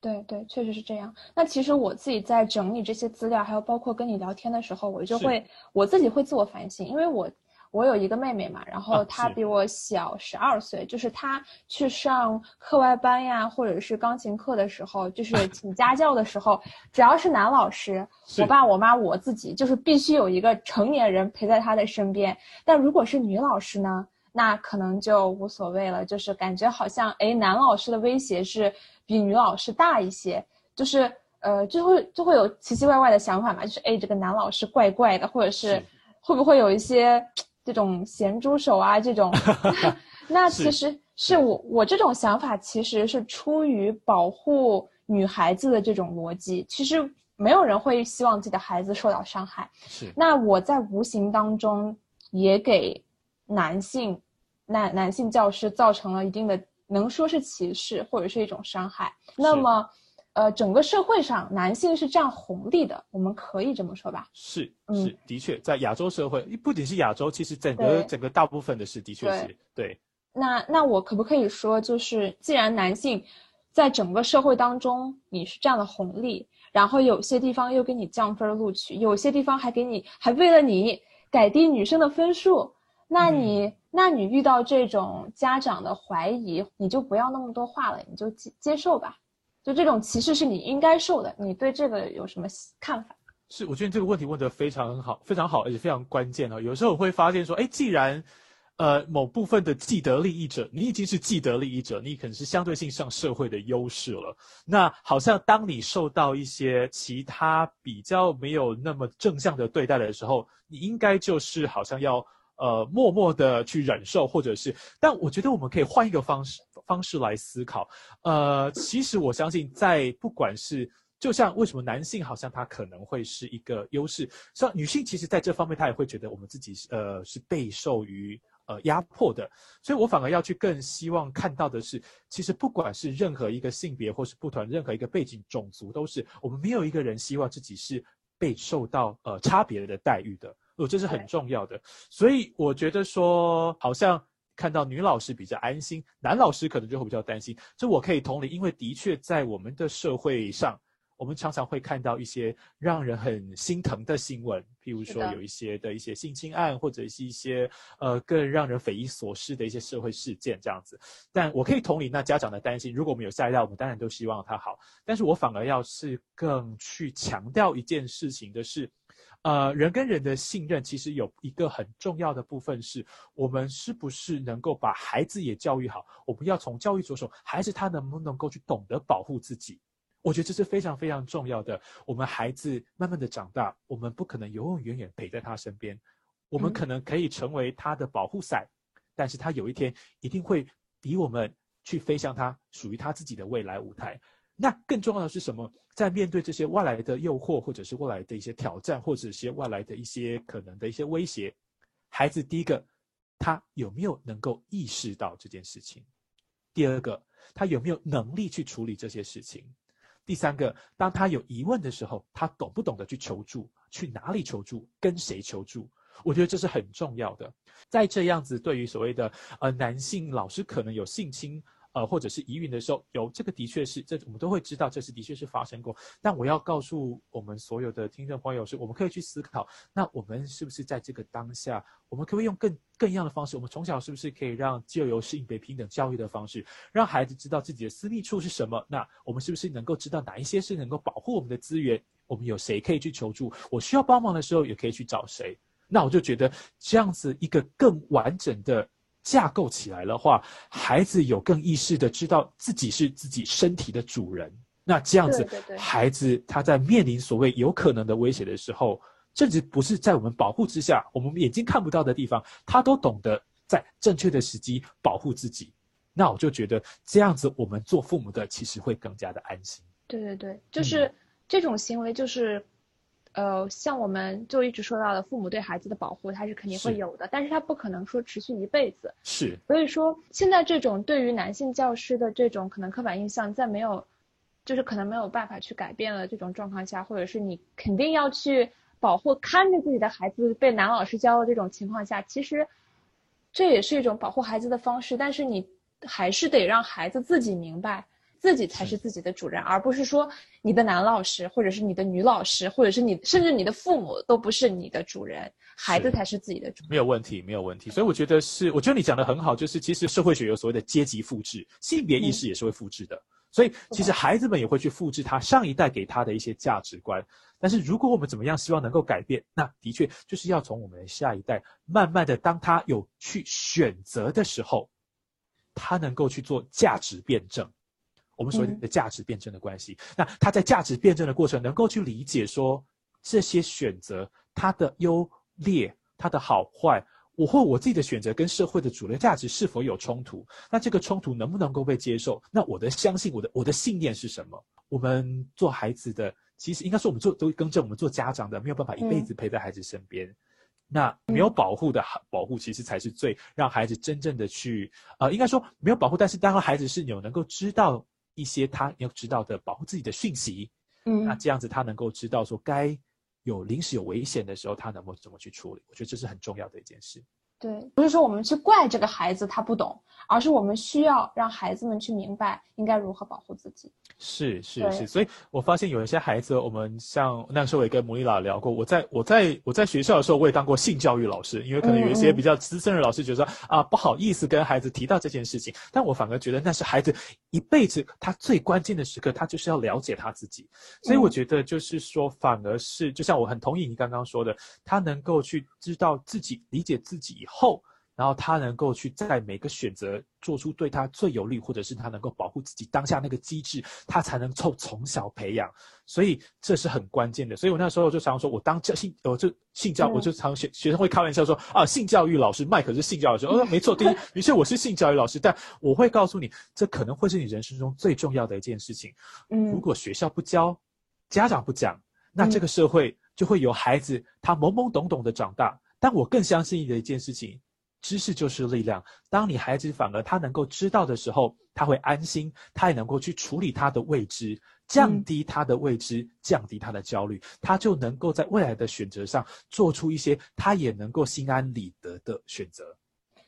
对对，确实是这样。那其实我自己在整理这些资料，还有包括跟你聊天的时候，我就会我自己会自我反省，因为我。我有一个妹妹嘛，然后她比我小十二岁，就是她去上课外班呀，或者是钢琴课的时候，就是 请家教的时候，只要是男老师，我爸、我妈、我自己，就是必须有一个成年人陪在她的身边。但如果是女老师呢，那可能就无所谓了，就是感觉好像哎，男老师的威胁是比女老师大一些，就是呃，就会就会有奇奇怪怪的想法嘛，就是哎，这个男老师怪怪的，或者是会不会有一些。这种咸猪手啊，这种，那其实是我我这种想法，其实是出于保护女孩子的这种逻辑。其实没有人会希望自己的孩子受到伤害。是。那我在无形当中也给男性男男性教师造成了一定的，能说是歧视或者是一种伤害。那么。呃，整个社会上男性是占红利的，我们可以这么说吧？是，是，的确，在亚洲社会，不仅是亚洲，其实整个整个大部分的是，的确是对。那那我可不可以说，就是既然男性在整个社会当中你是占了红利，然后有些地方又给你降分录取，有些地方还给你还为了你改低女生的分数，那你那你遇到这种家长的怀疑，你就不要那么多话了，你就接接受吧。就这种歧视是你应该受的，你对这个有什么看法？是，我觉得这个问题问得非常好，非常好，而且非常关键哦。有时候我会发现说，哎，既然，呃，某部分的既得利益者，你已经是既得利益者，你可能是相对性上社会的优势了。那好像当你受到一些其他比较没有那么正向的对待的时候，你应该就是好像要。呃，默默的去忍受，或者是，但我觉得我们可以换一个方式方式来思考。呃，其实我相信，在不管是，就像为什么男性好像他可能会是一个优势，像女性其实在这方面她也会觉得我们自己呃是备受于呃压迫的，所以我反而要去更希望看到的是，其实不管是任何一个性别或是不同任何一个背景种族，都是我们没有一个人希望自己是被受到呃差别的待遇的，哦，这是很重要的。所以我觉得说，好像看到女老师比较安心，男老师可能就会比较担心。这我可以同理，因为的确在我们的社会上。我们常常会看到一些让人很心疼的新闻，譬如说有一些的一些性侵案，或者是一些呃更让人匪夷所思的一些社会事件这样子。但我可以同理那家长的担心，如果我们有下一代，我们当然都希望他好。但是我反而要是更去强调一件事情的是，呃，人跟人的信任其实有一个很重要的部分是，我们是不是能够把孩子也教育好？我们要从教育着手，孩子他能不能够去懂得保护自己？我觉得这是非常非常重要的。我们孩子慢慢的长大，我们不可能永永远远陪在他身边，我们可能可以成为他的保护伞，但是他有一天一定会比我们去飞向他属于他自己的未来舞台。那更重要的是什么？在面对这些外来的诱惑，或者是外来的一些挑战，或者一些外来的一些可能的一些威胁，孩子第一个，他有没有能够意识到这件事情？第二个，他有没有能力去处理这些事情？第三个，当他有疑问的时候，他懂不懂得去求助？去哪里求助？跟谁求助？我觉得这是很重要的。在这样子，对于所谓的呃男性老师可能有性侵。呃，或者是疑云的时候，有这个的确是，这我们都会知道，这是的确是发生过。但我要告诉我们所有的听众朋友，是我们可以去思考，那我们是不是在这个当下，我们可不可以用更更一样的方式？我们从小是不是可以让就由性别平等教育的方式，让孩子知道自己的私密处是什么？那我们是不是能够知道哪一些是能够保护我们的资源？我们有谁可以去求助？我需要帮忙的时候，也可以去找谁？那我就觉得这样子一个更完整的。架构起来的话，孩子有更意识的知道自己是自己身体的主人。那这样子，孩子他在面临所谓有可能的威胁的时候，甚至不是在我们保护之下，我们眼睛看不到的地方，他都懂得在正确的时机保护自己。那我就觉得这样子，我们做父母的其实会更加的安心。对对对，就是这种行为就是。呃，像我们就一直说到的，父母对孩子的保护，他是肯定会有的，但是他不可能说持续一辈子。是，所以说现在这种对于男性教师的这种可能刻板印象，在没有，就是可能没有办法去改变了这种状况下，或者是你肯定要去保护看着自己的孩子被男老师教的这种情况下，其实这也是一种保护孩子的方式，但是你还是得让孩子自己明白。自己才是自己的主人，而不是说你的男老师，或者是你的女老师，或者是你，甚至你的父母都不是你的主人，孩子才是自己的主人。没有问题，没有问题。所以我觉得是，我觉得你讲的很好，就是其实社会学有所谓的阶级复制，性别意识也是会复制的。所以其实孩子们也会去复制他上一代给他的一些价值观。但是如果我们怎么样希望能够改变，那的确就是要从我们的下一代慢慢的，当他有去选择的时候，他能够去做价值辩证。我们所谓的价值辩证的关系，那他在价值辩证的过程，能够去理解说这些选择它的优劣、它的好坏，我或我自己的选择跟社会的主流价值是否有冲突？那这个冲突能不能够被接受？那我的相信，我的我的信念是什么？我们做孩子的，其实应该说我们做都更正，我们做家长的没有办法一辈子陪在孩子身边，那没有保护的保护，其实才是最让孩子真正的去呃，应该说没有保护，但是当孩子是有能够知道。一些他要知道的保护自己的讯息，嗯，那这样子他能够知道说该有临时有危险的时候，他能够怎么去处理？我觉得这是很重要的一件事。对，不是说我们去怪这个孩子他不懂，而是我们需要让孩子们去明白应该如何保护自己。是是是，所以我发现有一些孩子，我们像那时候也跟摩莉拉聊过。我在我在我在学校的时候，我也当过性教育老师，因为可能有一些比较资深的老师觉得啊不好意思跟孩子提到这件事情，但我反而觉得那是孩子一辈子他最关键的时刻，他就是要了解他自己。所以我觉得就是说，反而是就像我很同意你刚刚说的，他能够去知道自己、理解自己以后。然后他能够去在每个选择做出对他最有利，或者是他能够保护自己当下那个机制，他才能从从小培养。所以这是很关键的。所以我那时候就常说，我当教性，我就性教，我就常学学生会开玩笑说啊，性教育老师麦可是性教育老师。我说没错，第一，的确我是性教育老师，但我会告诉你，这可能会是你人生中最重要的一件事情。嗯，如果学校不教，家长不讲，那这个社会就会有孩子他懵懵懂懂的长大。但我更相信的一件事情。知识就是力量。当你孩子反而他能够知道的时候，他会安心，他也能够去处理他的未知，降低他的未知，降低他的焦虑，他就能够在未来的选择上做出一些他也能够心安理得的选择。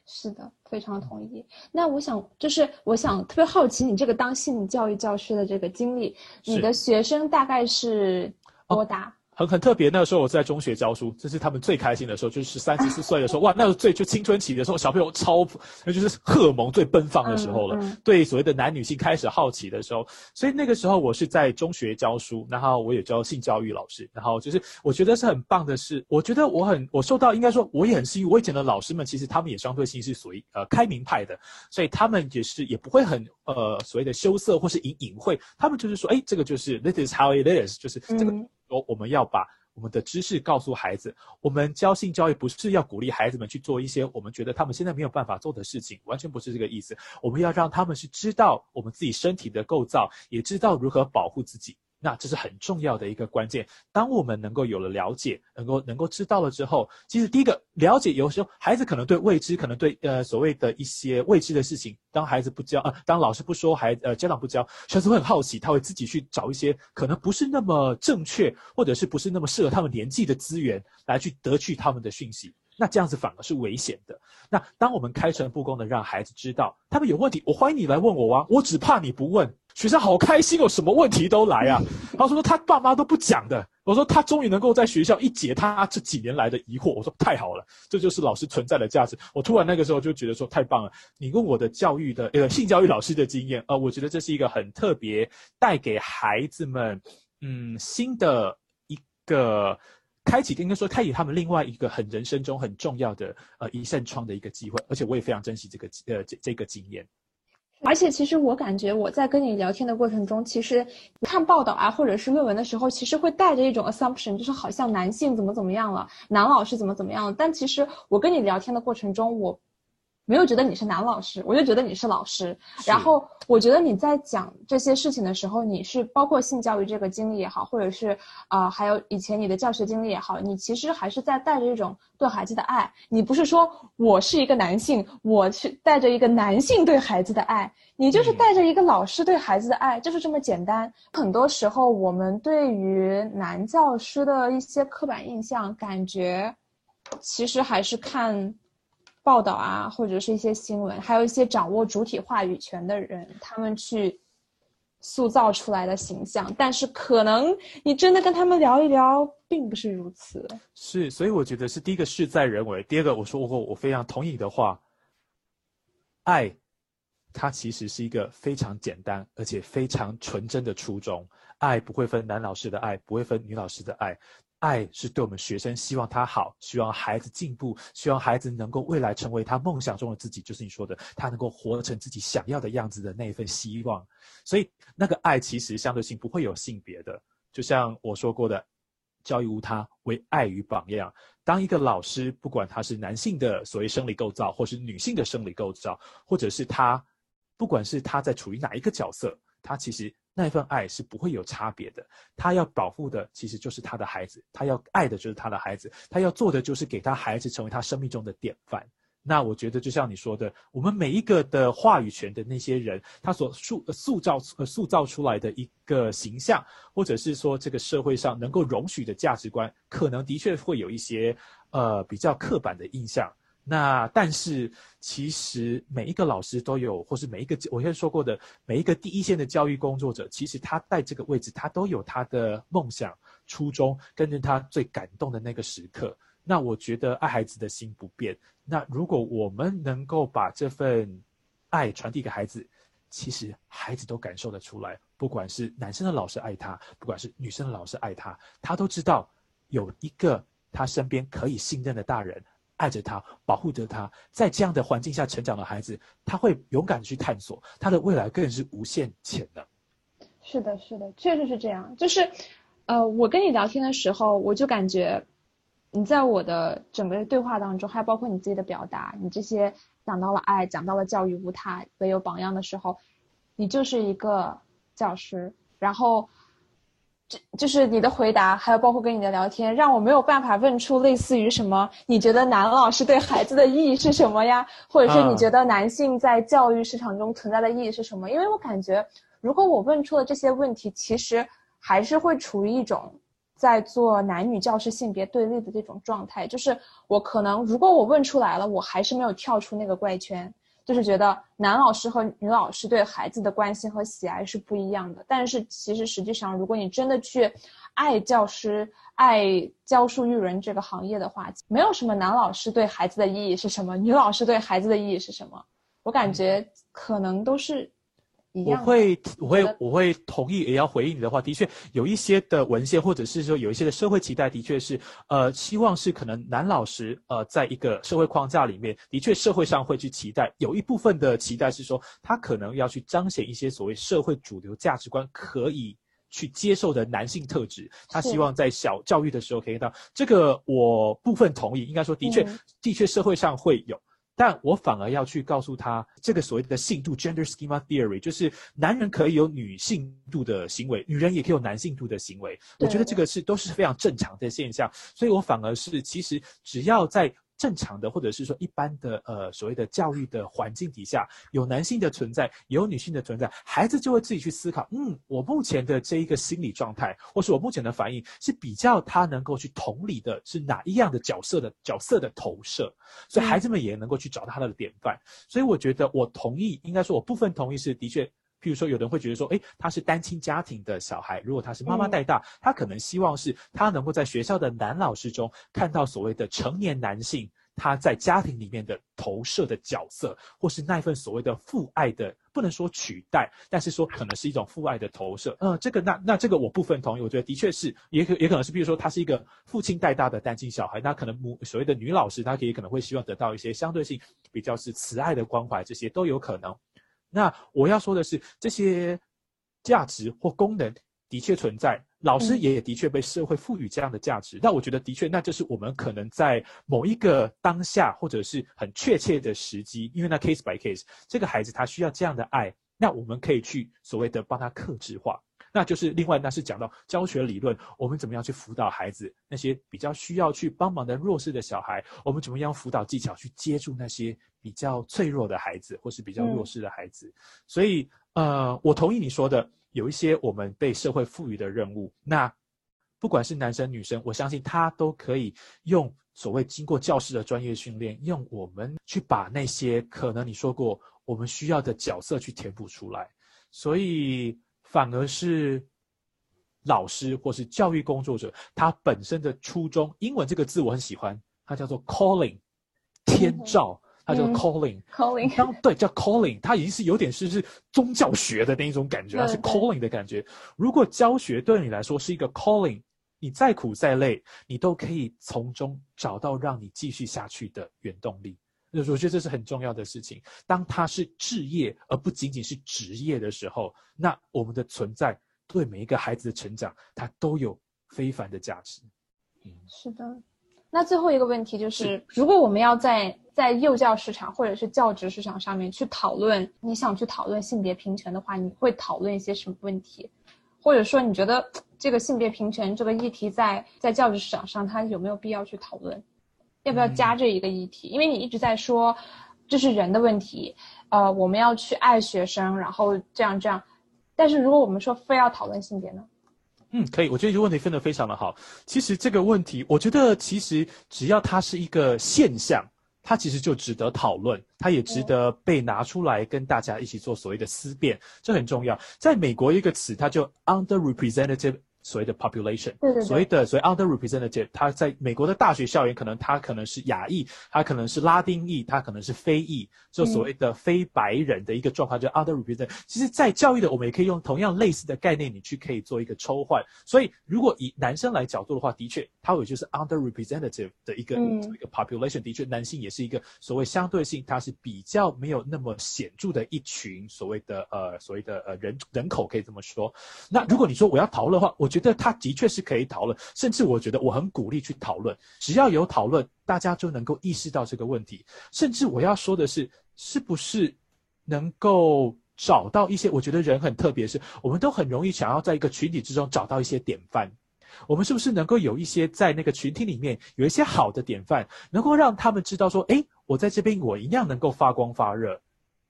是的，非常同意。那我想，就是我想特别好奇你这个当心理教育教师的这个经历，你的学生大概是多大？很很特别，那个时候我在中学教书，这是他们最开心的时候，就是十三十四岁的时候，哇，那个最就青春期的时候，小朋友超，那就是荷尔蒙最奔放的时候了，对所谓的男女性开始好奇的时候，所以那个时候我是在中学教书，然后我也教性教育老师，然后就是我觉得是很棒的是，我觉得我很我受到应该说我也很幸运，我以前的老师们其实他们也相对性是属于呃开明派的，所以他们也是也不会很呃所谓的羞涩或是隐隐晦，他们就是说，哎，这个就是 this is how it is，就是这个。说我们要把我们的知识告诉孩子，我们教性教育不是要鼓励孩子们去做一些我们觉得他们现在没有办法做的事情，完全不是这个意思。我们要让他们是知道我们自己身体的构造，也知道如何保护自己。那这是很重要的一个关键。当我们能够有了了解，能够能够知道了之后，其实第一个了解，有时候孩子可能对未知，可能对呃所谓的一些未知的事情，当孩子不教啊，当老师不说，孩呃家长不教，孩子会很好奇，他会自己去找一些可能不是那么正确，或者是不是那么适合他们年纪的资源来去得去他们的讯息。那这样子反而是危险的。那当我们开诚布公的让孩子知道他们有问题，我欢迎你来问我啊，我只怕你不问。学生好开心哦，什么问题都来啊。他说他爸妈都不讲的。我说他终于能够在学校一解他这几年来的疑惑。我说太好了，这就是老师存在的价值。我突然那个时候就觉得说太棒了。你问我的教育的呃性教育老师的经验，呃，我觉得这是一个很特别，带给孩子们嗯新的一个开启，应该说开启他们另外一个很人生中很重要的呃一扇窗的一个机会。而且我也非常珍惜这个呃这这个经验。而且，其实我感觉我在跟你聊天的过程中，其实看报道啊，或者是论文的时候，其实会带着一种 assumption，就是好像男性怎么怎么样了，男老师怎么怎么样了。但其实我跟你聊天的过程中，我。没有觉得你是男老师，我就觉得你是老师。然后我觉得你在讲这些事情的时候，你是包括性教育这个经历也好，或者是啊，还有以前你的教学经历也好，你其实还是在带着一种对孩子的爱。你不是说我是一个男性，我是带着一个男性对孩子的爱，你就是带着一个老师对孩子的爱，就是这么简单。很多时候，我们对于男教师的一些刻板印象，感觉其实还是看。报道啊，或者是一些新闻，还有一些掌握主体话语权的人，他们去塑造出来的形象。但是，可能你真的跟他们聊一聊，并不是如此。是，所以我觉得是第一个事在人为。第二个，我说过我非常同意你的话，爱，它其实是一个非常简单而且非常纯真的初衷。爱不会分男老师的爱，不会分女老师的爱。爱是对我们学生，希望他好，希望孩子进步，希望孩子能够未来成为他梦想中的自己，就是你说的，他能够活成自己想要的样子的那一份希望。所以那个爱其实相对性不会有性别的，就像我说过的，教育无他，为爱与榜样。当一个老师，不管他是男性的所谓生理构造，或是女性的生理构造，或者是他，不管是他在处于哪一个角色，他其实。那份爱是不会有差别的，他要保护的其实就是他的孩子，他要爱的就是他的孩子，他要做的就是给他孩子成为他生命中的典范。那我觉得就像你说的，我们每一个的话语权的那些人，他所塑塑造呃塑造出来的一个形象，或者是说这个社会上能够容许的价值观，可能的确会有一些呃比较刻板的印象。那但是其实每一个老师都有，或是每一个我先说过的每一个第一线的教育工作者，其实他在这个位置，他都有他的梦想初衷，跟着他最感动的那个时刻。那我觉得爱孩子的心不变。那如果我们能够把这份爱传递给孩子，其实孩子都感受得出来。不管是男生的老师爱他，不管是女生的老师爱他，他都知道有一个他身边可以信任的大人。爱着他，保护着他，在这样的环境下成长的孩子，他会勇敢去探索，他的未来更是无限潜能。是的，是的，确实是这样。就是，呃，我跟你聊天的时候，我就感觉，你在我的整个对话当中，还包括你自己的表达，你这些讲到了爱，讲到了教育无他，唯有榜样的时候，你就是一个教师。然后，这就是你的回答，还有包括跟你的聊天，让我没有办法问出类似于什么？你觉得男老师对孩子的意义是什么呀？或者是你觉得男性在教育市场中存在的意义是什么？因为我感觉，如果我问出了这些问题，其实还是会处于一种在做男女教师性别对立的这种状态。就是我可能，如果我问出来了，我还是没有跳出那个怪圈。就是觉得男老师和女老师对孩子的关心和喜爱是不一样的，但是其实实际上，如果你真的去爱教师、爱教书育人这个行业的话，没有什么男老师对孩子的意义是什么，女老师对孩子的意义是什么，我感觉可能都是。我会，我会，我会同意，也要回应你的话。的确，有一些的文献，或者是说有一些的社会期待，的确是，呃，希望是可能男老师，呃，在一个社会框架里面，的确社会上会去期待，有一部分的期待是说，他可能要去彰显一些所谓社会主流价值观可以去接受的男性特质。他希望在小教育的时候可以到这个，我部分同意，应该说的确，的确社会上会有。但我反而要去告诉他，这个所谓的性度 （gender schema theory） 就是男人可以有女性度的行为，女人也可以有男性度的行为。我觉得这个是都是非常正常的现象，所以我反而是其实只要在。正常的，或者是说一般的，呃，所谓的教育的环境底下，有男性的存在，有女性的存在，孩子就会自己去思考，嗯，我目前的这一个心理状态，或是我目前的反应，是比较他能够去同理的，是哪一样的角色的角色的投射，所以孩子们也能够去找到他的典范。所以我觉得我同意，应该说我部分同意是的确。譬如说，有人会觉得说，诶，他是单亲家庭的小孩，如果他是妈妈带大，他可能希望是他能够在学校的男老师中看到所谓的成年男性他在家庭里面的投射的角色，或是那份所谓的父爱的，不能说取代，但是说可能是一种父爱的投射。嗯，这个那那这个我部分同意，我觉得的确是，也可也可能是，比如说他是一个父亲带大的单亲小孩，那可能母所谓的女老师，她也可能会希望得到一些相对性比较是慈爱的关怀，这些都有可能。那我要说的是，这些价值或功能的确存在，老师也的确被社会赋予这样的价值。那我觉得的确，那就是我们可能在某一个当下，或者是很确切的时机，因为那 case by case，这个孩子他需要这样的爱，那我们可以去所谓的帮他克制化。那就是另外，那是讲到教学理论，我们怎么样去辅导孩子那些比较需要去帮忙的弱势的小孩，我们怎么样辅导技巧去接住那些比较脆弱的孩子或是比较弱势的孩子。所以，呃，我同意你说的，有一些我们被社会赋予的任务，那不管是男生女生，我相信他都可以用所谓经过教师的专业训练，用我们去把那些可能你说过我们需要的角色去填补出来。所以。反而是老师或是教育工作者，他本身的初衷，英文这个字我很喜欢，它叫做 calling，天照，它叫 calling，calling，当对叫 calling，它已经是有点是是宗教学的那一种感觉，它是 calling 的感觉。如果教学对你来说是一个 calling，你再苦再累，你都可以从中找到让你继续下去的原动力。我觉得这是很重要的事情。当它是置业而不仅仅是职业的时候，那我们的存在对每一个孩子的成长，它都有非凡的价值。嗯，是的。那最后一个问题就是，如果我们要在在幼教市场或者是教职市场上面去讨论，你想去讨论性别平权的话，你会讨论一些什么问题？或者说，你觉得这个性别平权这个议题在在教职市场上，它有没有必要去讨论？要不要加这一个议题？因为你一直在说，这是人的问题，呃，我们要去爱学生，然后这样这样。但是如果我们说非要讨论性别呢？嗯，可以。我觉得这个问题分得非常的好。其实这个问题，我觉得其实只要它是一个现象，它其实就值得讨论，它也值得被拿出来跟大家一起做所谓的思辨，这很重要。在美国一个词，它就 underrepresented。所谓的 population，所谓的所谓 underrepresented，他在美国的大学校园，可能他可能是亚裔，他可能是拉丁裔，他可能是非裔，就所谓的非白人的一个状况，就 underrepresented。其实，在教育的，我们也可以用同样类似的概念，你去可以做一个抽换。所以，如果以男生来角度的话，的确，他有就是 underrepresented 的一个一个 population，的确，男性也是一个所谓相对性，他是比较没有那么显著的一群所谓的呃所谓的呃人人口，可以这么说。那如果你说我要讨论的话，我觉觉得他的确是可以讨论，甚至我觉得我很鼓励去讨论。只要有讨论，大家就能够意识到这个问题。甚至我要说的是，是不是能够找到一些，我觉得人很特别，是我们都很容易想要在一个群体之中找到一些典范。我们是不是能够有一些在那个群体里面有一些好的典范，能够让他们知道说，哎，我在这边我一样能够发光发热。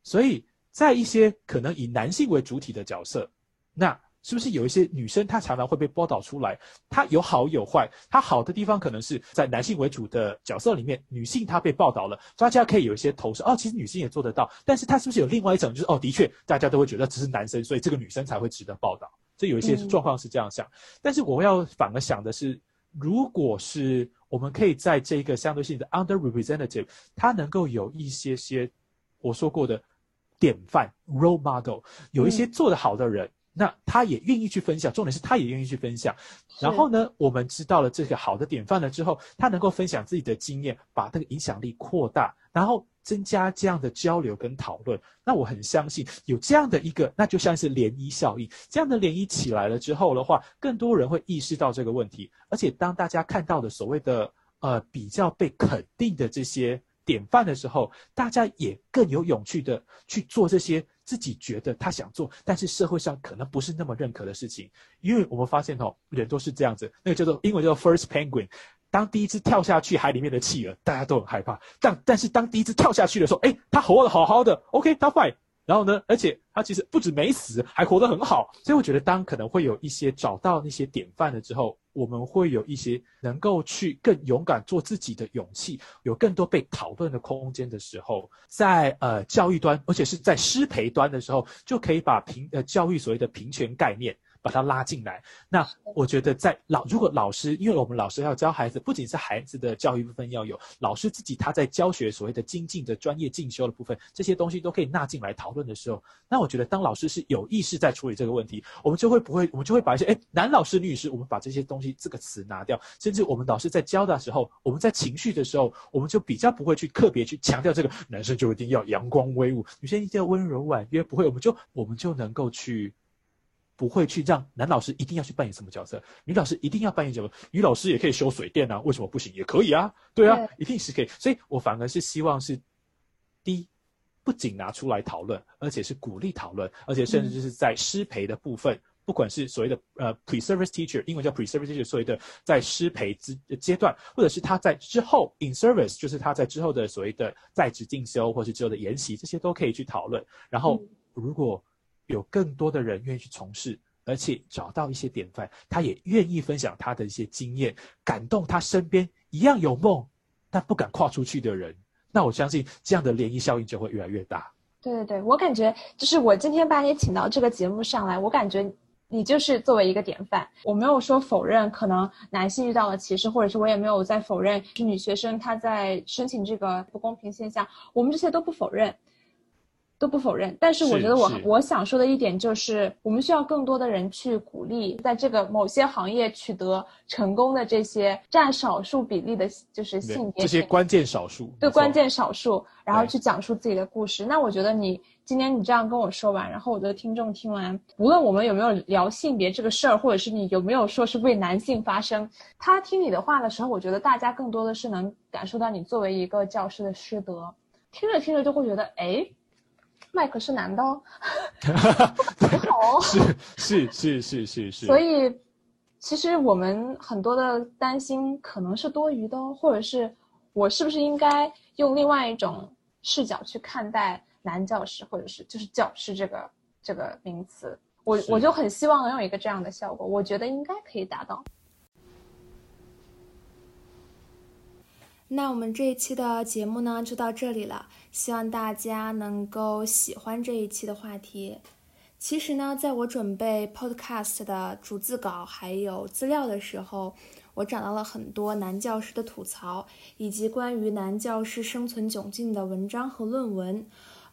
所以在一些可能以男性为主体的角色，那。是不是有一些女生她常常会被报道出来？她有好有坏。她好的地方可能是在男性为主的角色里面，女性她被报道了，大家可以有一些投射。哦，其实女性也做得到。但是她是不是有另外一种，就是哦，的确大家都会觉得只是男生，所以这个女生才会值得报道。这有一些状况是这样想。但是我要反而想的是，如果是我们可以在这个相对性的 underrepresentative，他能够有一些些我说过的典范 role model，有一些做得好的人。那他也愿意去分享，重点是他也愿意去分享。然后呢，我们知道了这个好的典范了之后，他能够分享自己的经验，把这个影响力扩大，然后增加这样的交流跟讨论。那我很相信有这样的一个，那就像是涟漪效应。这样的涟漪起来了之后的话，更多人会意识到这个问题。而且当大家看到的所谓的呃比较被肯定的这些典范的时候，大家也更有勇气的去做这些。自己觉得他想做，但是社会上可能不是那么认可的事情，因为我们发现哦，人都是这样子。那个叫做英文叫做 first penguin，当第一只跳下去海里面的企鹅，大家都很害怕。但但是当第一只跳下去的时候，哎，它活得好好的，OK，它 fine。然后呢？而且他其实不止没死，还活得很好。所以我觉得，当可能会有一些找到那些典范了之后，我们会有一些能够去更勇敢做自己的勇气，有更多被讨论的空间的时候，在呃教育端，而且是在师培端的时候，就可以把平呃教育所谓的平权概念。把他拉进来，那我觉得在老如果老师，因为我们老师要教孩子，不仅是孩子的教育部分要有，老师自己他在教学所谓的精进的专业进修的部分，这些东西都可以纳进来讨论的时候，那我觉得当老师是有意识在处理这个问题，我们就会不会，我们就会把一些哎男老师女老师，我们把这些东西这个词拿掉，甚至我们老师在教的时候，我们在情绪的时候，我们就比较不会去特别去强调这个男生就一定要阳光威武，女生一定要温柔婉约，不会，我们就我们就能够去。不会去让男老师一定要去扮演什么角色，女老师一定要扮演什么？女老师也可以修水电啊，为什么不行？也可以啊，对啊，一定是可以。所以我反而是希望是，第一，不仅拿出来讨论，而且是鼓励讨论，而且甚至就是在师培的部分，不管是所谓的呃 pre-service teacher，英文叫 pre-service teacher，所谓的在师培之阶段，或者是他在之后 in service，就是他在之后的所谓的在职进修，或是之后的研习，这些都可以去讨论。然后如果有更多的人愿意去从事，而且找到一些典范，他也愿意分享他的一些经验，感动他身边一样有梦但不敢跨出去的人。那我相信这样的涟漪效应就会越来越大。对对对，我感觉就是我今天把你请到这个节目上来，我感觉你就是作为一个典范。我没有说否认可能男性遇到了歧视，或者是我也没有在否认是女学生她在申请这个不公平现象，我们这些都不否认。都不否认，但是我觉得我我想说的一点就是，我们需要更多的人去鼓励，在这个某些行业取得成功的这些占少数比例的，就是性别这些关键少数，对关键少数，然后去讲述自己的故事。那我觉得你今天你这样跟我说完，然后我的听众听完，无论我们有没有聊性别这个事儿，或者是你有没有说是为男性发声，他听你的话的时候，我觉得大家更多的是能感受到你作为一个教师的师德，听着听着就会觉得，哎。麦克是男的，好，是是是是是是。所以，其实我们很多的担心可能是多余的，或者是我是不是应该用另外一种视角去看待男教师，或者是就是教师这个这个名词？我我就很希望能有一个这样的效果，我觉得应该可以达到。那我们这一期的节目呢，就到这里了。希望大家能够喜欢这一期的话题。其实呢，在我准备 podcast 的逐字稿还有资料的时候，我找到了很多男教师的吐槽，以及关于男教师生存窘境的文章和论文。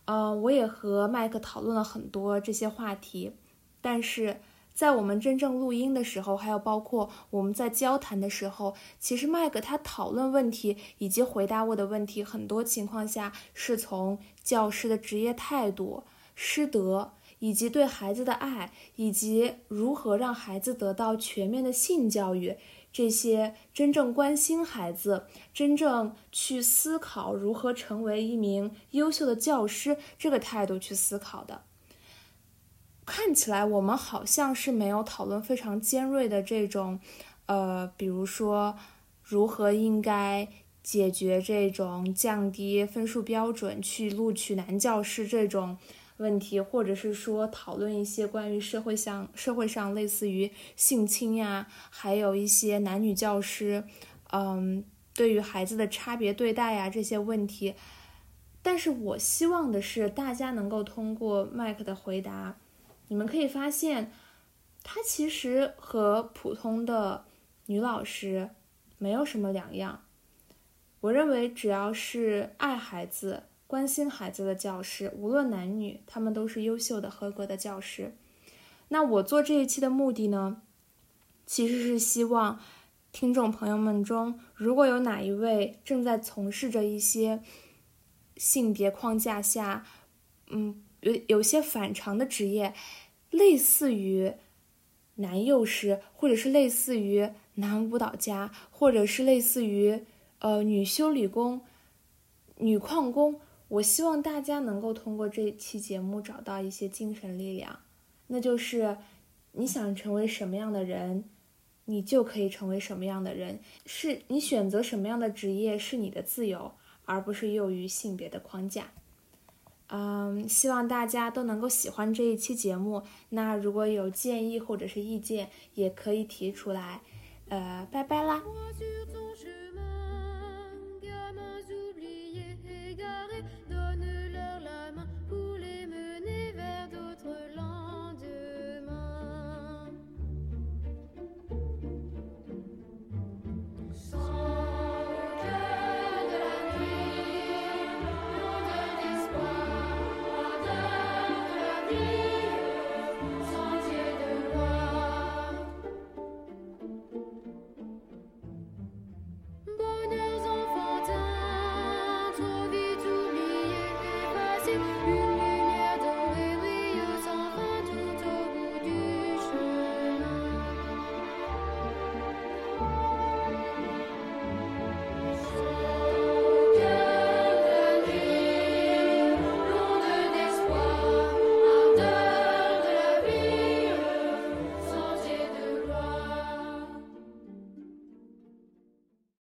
嗯，我也和麦克讨论了很多这些话题，但是。在我们真正录音的时候，还有包括我们在交谈的时候，其实麦克他讨论问题以及回答我的问题，很多情况下是从教师的职业态度、师德，以及对孩子的爱，以及如何让孩子得到全面的性教育，这些真正关心孩子、真正去思考如何成为一名优秀的教师这个态度去思考的。看起来我们好像是没有讨论非常尖锐的这种，呃，比如说如何应该解决这种降低分数标准去录取男教师这种问题，或者是说讨论一些关于社会上社会上类似于性侵呀，还有一些男女教师，嗯，对于孩子的差别对待呀这些问题。但是我希望的是大家能够通过麦克的回答。你们可以发现，她其实和普通的女老师没有什么两样。我认为，只要是爱孩子、关心孩子的教师，无论男女，他们都是优秀的、合格的教师。那我做这一期的目的呢，其实是希望听众朋友们中，如果有哪一位正在从事着一些性别框架下，嗯。有有些反常的职业，类似于男幼师，或者是类似于男舞蹈家，或者是类似于呃女修理工、女矿工。我希望大家能够通过这期节目找到一些精神力量，那就是你想成为什么样的人，你就可以成为什么样的人。是你选择什么样的职业是你的自由，而不是囿于性别的框架。嗯，希望大家都能够喜欢这一期节目。那如果有建议或者是意见，也可以提出来。呃，拜拜啦。